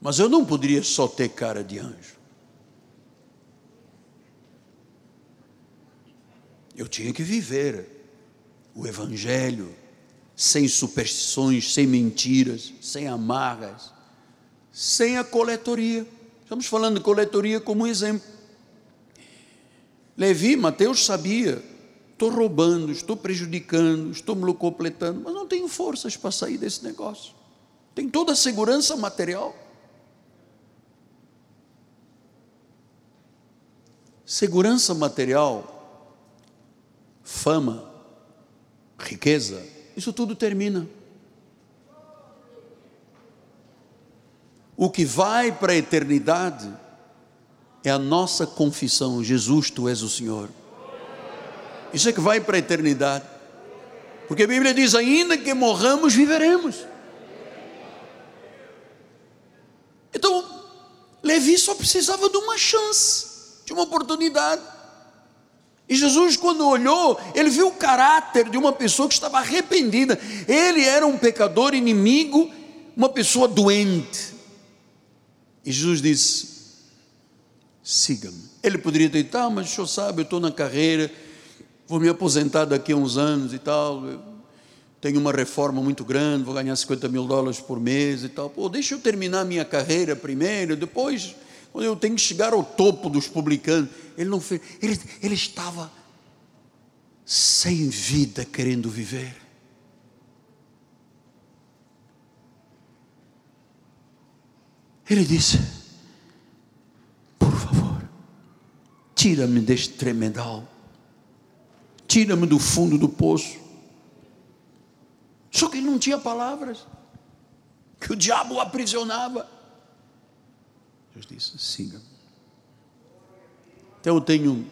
A: Mas eu não poderia só ter cara de anjo. Eu tinha que viver o Evangelho sem superstições, sem mentiras, sem amarras, sem a coletoria. Estamos falando de coletoria como exemplo. Levi, Mateus sabia, estou roubando, estou prejudicando, estou me completando, mas não tenho forças para sair desse negócio. Tem toda a segurança material. Segurança material, fama, riqueza, isso tudo termina. O que vai para a eternidade é a nossa confissão: Jesus, tu és o Senhor. Isso é que vai para a eternidade. Porque a Bíblia diz: ainda que morramos, viveremos. Então, Levi só precisava de uma chance de uma oportunidade. E Jesus, quando olhou, ele viu o caráter de uma pessoa que estava arrependida. Ele era um pecador inimigo, uma pessoa doente. E Jesus disse: siga-me. Ele poderia ter ah, mas o senhor sabe, eu estou na carreira, vou me aposentar daqui a uns anos e tal. tenho uma reforma muito grande, vou ganhar 50 mil dólares por mês e tal. Pô, deixa eu terminar minha carreira primeiro, depois quando eu tenho que chegar ao topo dos publicanos. Ele não fez, ele, ele estava sem vida querendo viver. Ele disse: Por favor, tira-me deste tremedal, tira-me do fundo do poço. Só que ele não tinha palavras, que o diabo o aprisionava. Deus disse: siga. Então eu tenho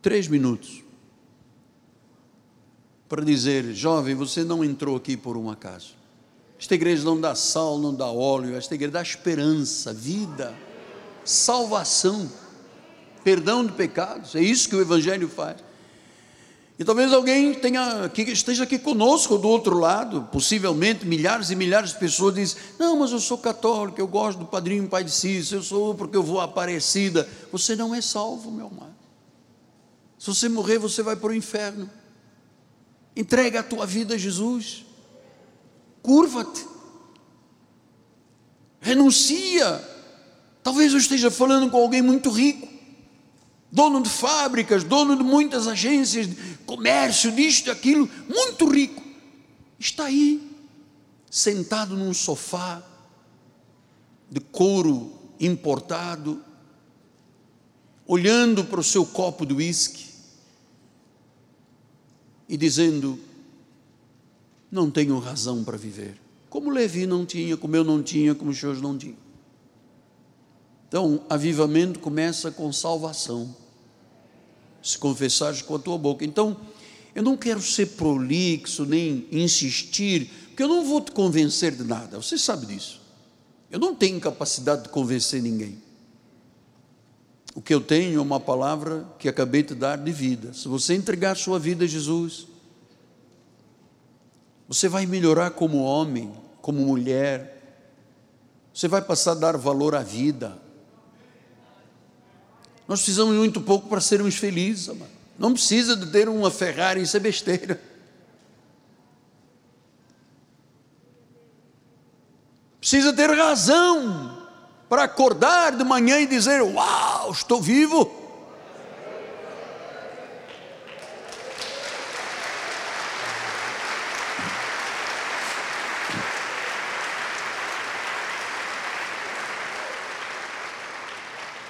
A: três minutos para dizer, jovem, você não entrou aqui por um acaso. Esta igreja não dá sal, não dá óleo, esta igreja dá esperança, vida, salvação, perdão de pecados. É isso que o Evangelho faz. E talvez alguém tenha, que esteja aqui conosco do outro lado, possivelmente milhares e milhares de pessoas dizem: Não, mas eu sou católico, eu gosto do padrinho Pai de Cícero, eu sou porque eu vou à Aparecida. Você não é salvo, meu amado. Se você morrer, você vai para o inferno. Entrega a tua vida a Jesus. Curva-te. Renuncia. Talvez eu esteja falando com alguém muito rico dono de fábricas, dono de muitas agências, de comércio, disto aquilo, muito rico, está aí, sentado num sofá de couro importado, olhando para o seu copo de uísque e dizendo: Não tenho razão para viver. Como Levi não tinha, como eu não tinha, como os senhores não tinham. Então, avivamento começa com salvação. Se confessares com a tua boca. Então, eu não quero ser prolixo nem insistir, porque eu não vou te convencer de nada, você sabe disso. Eu não tenho capacidade de convencer ninguém. O que eu tenho é uma palavra que acabei de dar de vida. Se você entregar sua vida a Jesus, você vai melhorar como homem, como mulher, você vai passar a dar valor à vida. Nós precisamos muito pouco para sermos felizes, amado. Não precisa de ter uma Ferrari, isso é besteira. Precisa ter razão para acordar de manhã e dizer: Uau, estou vivo.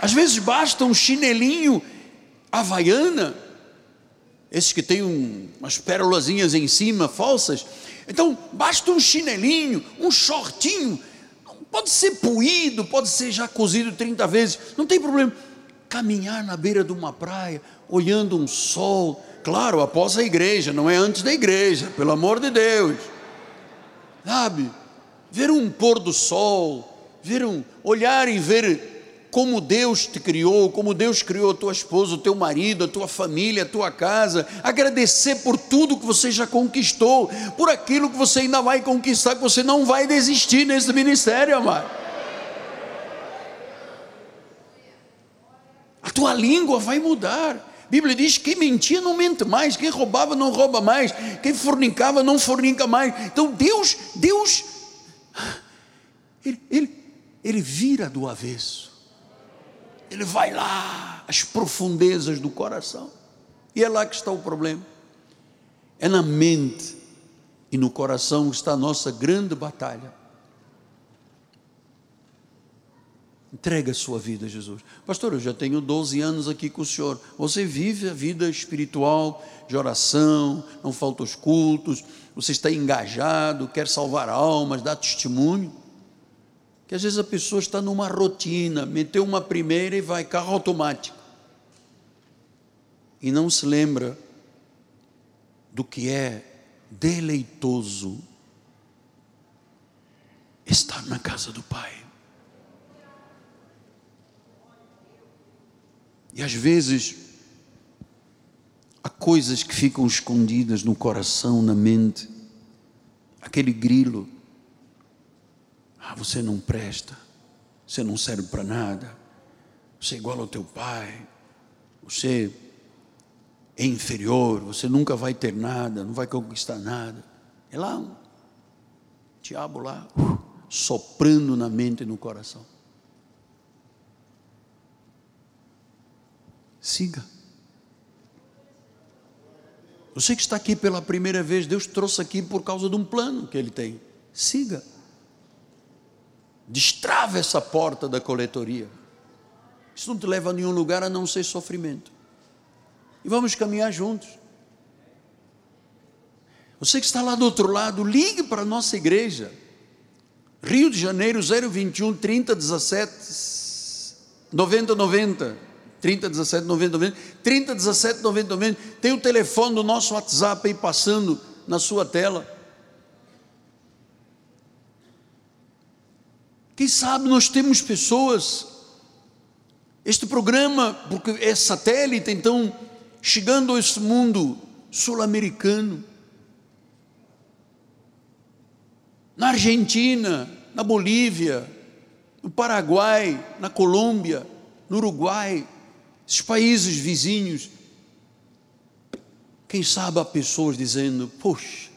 A: Às vezes basta um chinelinho havaiana, esses que têm um, umas pérolazinhas em cima, falsas. Então, basta um chinelinho, um shortinho, pode ser puído, pode ser já cozido 30 vezes, não tem problema. Caminhar na beira de uma praia, olhando um sol, claro, após a igreja, não é antes da igreja, pelo amor de Deus. Sabe? Ver um pôr do sol, ver um olhar e ver como Deus te criou, como Deus criou a tua esposa, o teu marido, a tua família, a tua casa, agradecer por tudo que você já conquistou, por aquilo que você ainda vai conquistar, que você não vai desistir nesse ministério, amado. A tua língua vai mudar. A Bíblia diz: quem mentia não mente mais, quem roubava não rouba mais, quem fornicava não fornica mais. Então Deus, Deus, ele, ele, ele vira do avesso ele vai lá, às profundezas do coração. E é lá que está o problema. É na mente e no coração que está a nossa grande batalha. Entrega a sua vida a Jesus. Pastor, eu já tenho 12 anos aqui com o senhor. Você vive a vida espiritual, de oração, não falta os cultos, você está engajado, quer salvar almas, dá testemunho que às vezes a pessoa está numa rotina, meteu uma primeira e vai carro automático. E não se lembra do que é deleitoso estar na casa do Pai. E às vezes há coisas que ficam escondidas no coração, na mente, aquele grilo ah, você não presta, você não serve para nada, você é igual ao teu pai, você é inferior, você nunca vai ter nada, não vai conquistar nada. É lá um diabo lá, uh, soprando na mente e no coração. Siga. Você que está aqui pela primeira vez, Deus trouxe aqui por causa de um plano que Ele tem. Siga. Destrava essa porta da coletoria. Isso não te leva a nenhum lugar a não ser sofrimento. E vamos caminhar juntos. Você que está lá do outro lado, ligue para a nossa igreja. Rio de Janeiro 021 30 17 90 90 30 17 90 90 30 17 90 90 tem o telefone do nosso WhatsApp aí passando na sua tela Quem sabe nós temos pessoas, este programa, porque é satélite, então, chegando a esse mundo sul-americano, na Argentina, na Bolívia, no Paraguai, na Colômbia, no Uruguai, esses países vizinhos. Quem sabe há pessoas dizendo: Poxa,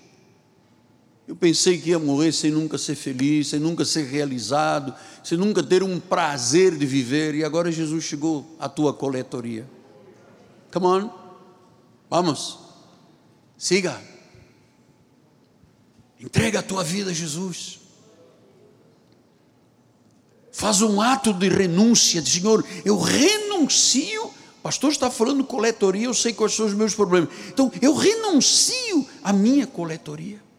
A: eu pensei que ia morrer sem nunca ser feliz, sem nunca ser realizado, sem nunca ter um prazer de viver, e agora Jesus chegou à tua coletoria. Come on, vamos, siga, entrega a tua vida a Jesus. Faz um ato de renúncia, de Senhor, eu renuncio. Pastor está falando coletoria, eu sei quais são os meus problemas. Então, eu renuncio à minha coletoria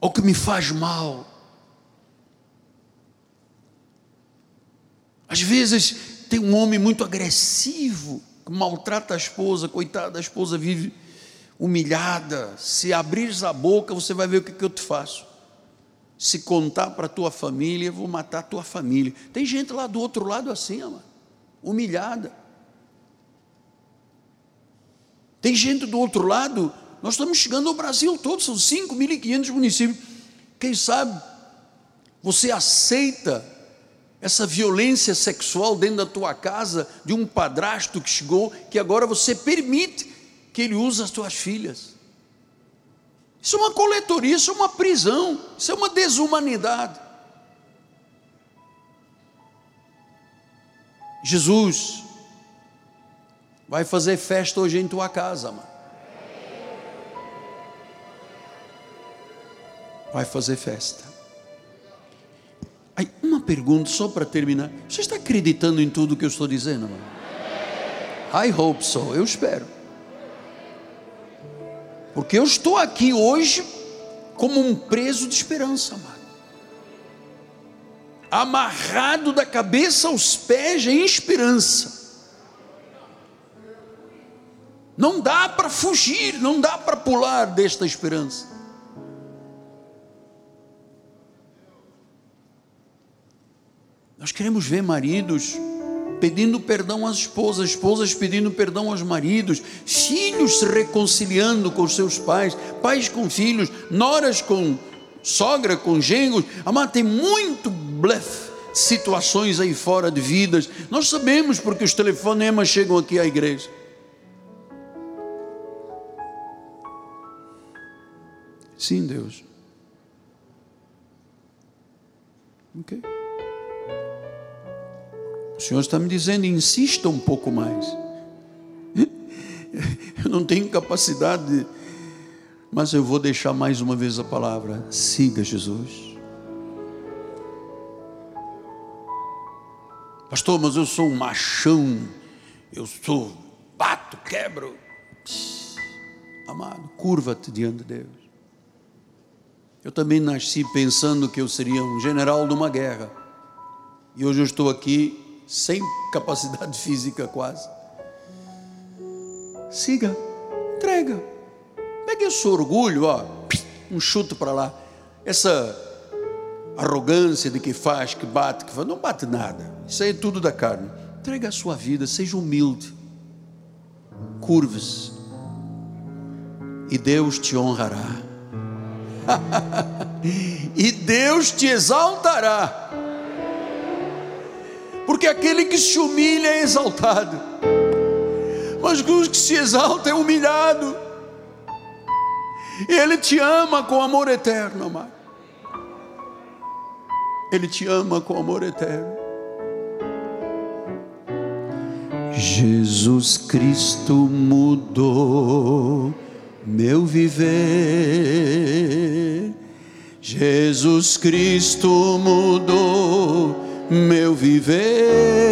A: ou que me faz mal. Às vezes tem um homem muito agressivo, que maltrata a esposa, coitada, a esposa vive humilhada. Se abrires a boca, você vai ver o que, que eu te faço. Se contar para a tua família, eu vou matar a tua família. Tem gente lá do outro lado assim, amado, humilhada. Tem gente do outro lado, nós estamos chegando ao Brasil todo, são 5.500 municípios. Quem sabe você aceita essa violência sexual dentro da tua casa de um padrasto que chegou, que agora você permite que ele use as tuas filhas. Isso é uma coletoria, isso é uma prisão, isso é uma desumanidade. Jesus vai fazer festa hoje em tua casa, mano. Vai fazer festa. Aí, uma pergunta só para terminar. Você está acreditando em tudo que eu estou dizendo, mano? I hope so, eu espero. Porque eu estou aqui hoje como um preso de esperança, mano. Amarrado da cabeça aos pés em esperança. Não dá para fugir, não dá para pular desta esperança. Nós queremos ver maridos pedindo perdão às esposas, esposas pedindo perdão aos maridos, filhos se reconciliando com seus pais, pais com filhos, noras com sogra, com genros. Amado, tem muito blefe, situações aí fora de vidas. Nós sabemos porque os telefonemas chegam aqui à igreja. Sim, Deus. Ok. O Senhor está me dizendo, insista um pouco mais. Eu não tenho capacidade, mas eu vou deixar mais uma vez a palavra. Siga Jesus. Pastor, mas eu sou um machão. Eu sou, bato, quebro. Amado, curva-te diante de Deus. Eu também nasci pensando que eu seria um general de uma guerra. E hoje eu estou aqui sem capacidade física quase. Siga, entrega. Pegue o seu orgulho, ó, um chute para lá. Essa arrogância de que faz, que bate, que faz, não bate nada. Isso aí é tudo da carne. Entrega a sua vida, seja humilde. Curve-se. E Deus te honrará. e Deus te exaltará porque aquele que se humilha é exaltado, mas o que se exalta é humilhado. E Ele te ama com amor eterno, amado. Ele te ama com amor eterno. Jesus Cristo mudou meu viver. Jesus Cristo mudou meu viver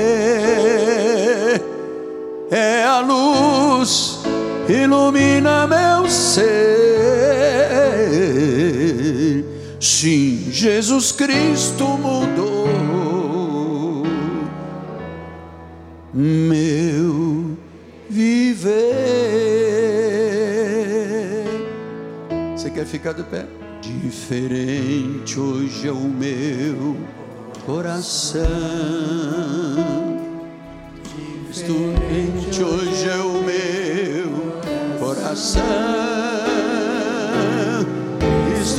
A: é a luz, ilumina meu ser. Sim, Jesus Cristo mudou meu viver. Você quer ficar de pé? Diferente hoje é o meu coração. Estudante hoje é o meu coração. Jesus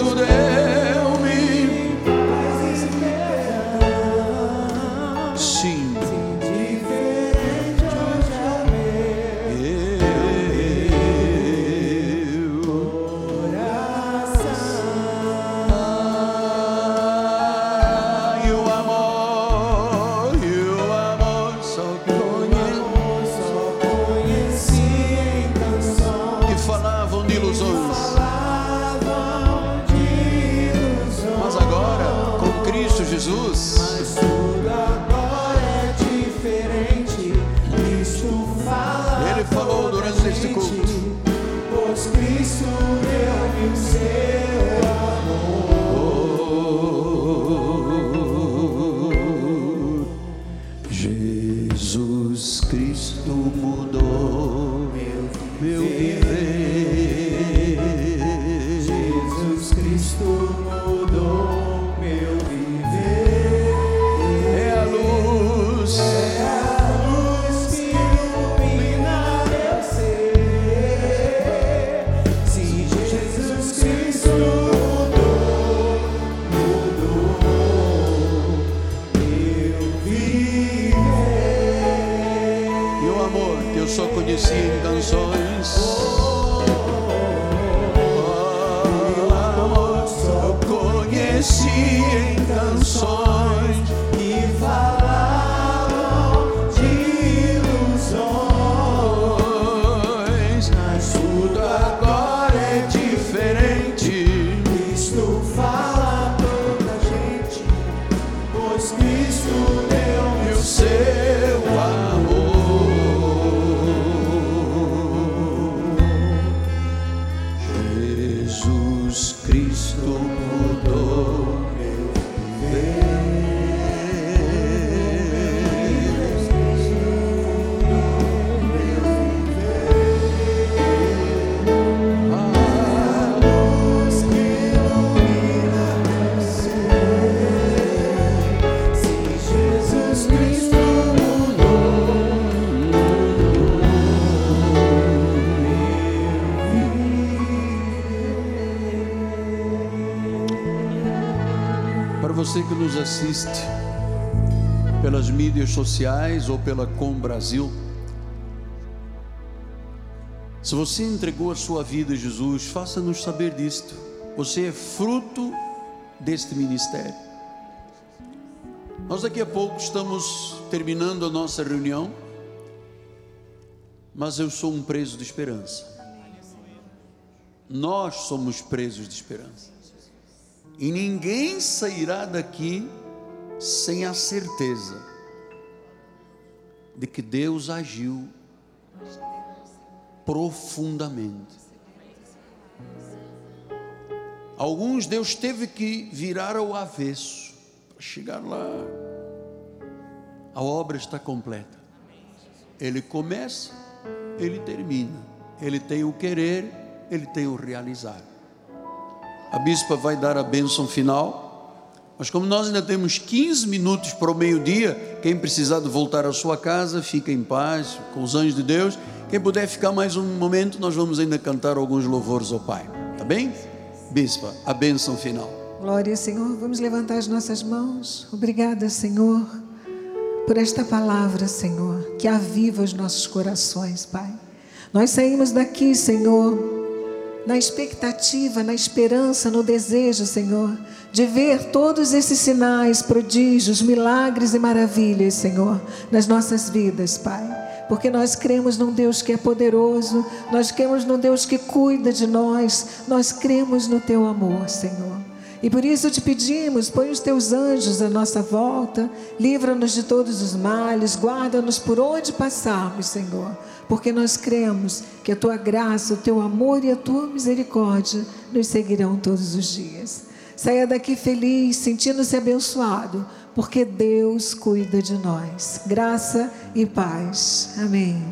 A: que nos assiste pelas mídias sociais ou pela Com Brasil, se você entregou a sua vida a Jesus, faça-nos saber disto. Você é fruto deste ministério. Nós daqui a pouco estamos terminando a nossa reunião, mas eu sou um preso de esperança. Nós somos presos de esperança. E ninguém sairá daqui sem a certeza de que Deus agiu profundamente. Alguns Deus teve que virar ao avesso para chegar lá. A obra está completa. Ele começa, ele termina. Ele tem o querer, ele tem o realizar. A bispa vai dar a bênção final. Mas como nós ainda temos 15 minutos para o meio-dia, quem precisar de voltar à sua casa, fica em paz com os anjos de Deus. Quem puder ficar mais um momento, nós vamos ainda cantar alguns louvores ao Pai. Tá bem? Bispa, a bênção final.
B: Glória, Senhor. Vamos levantar as nossas mãos. Obrigada, Senhor, por esta palavra, Senhor, que aviva os nossos corações, Pai. Nós saímos daqui, Senhor, na expectativa, na esperança, no desejo, Senhor, de ver todos esses sinais, prodígios, milagres e maravilhas, Senhor, nas nossas vidas, Pai. Porque nós cremos num Deus que é poderoso, nós cremos num Deus que cuida de nós, nós cremos no Teu amor, Senhor. E por isso te pedimos, põe os teus anjos à nossa volta, livra-nos de todos os males, guarda-nos por onde passarmos, Senhor, porque nós cremos que a tua graça, o teu amor e a tua misericórdia nos seguirão todos os dias. Saia daqui feliz, sentindo-se abençoado, porque Deus cuida de nós. Graça e paz. Amém.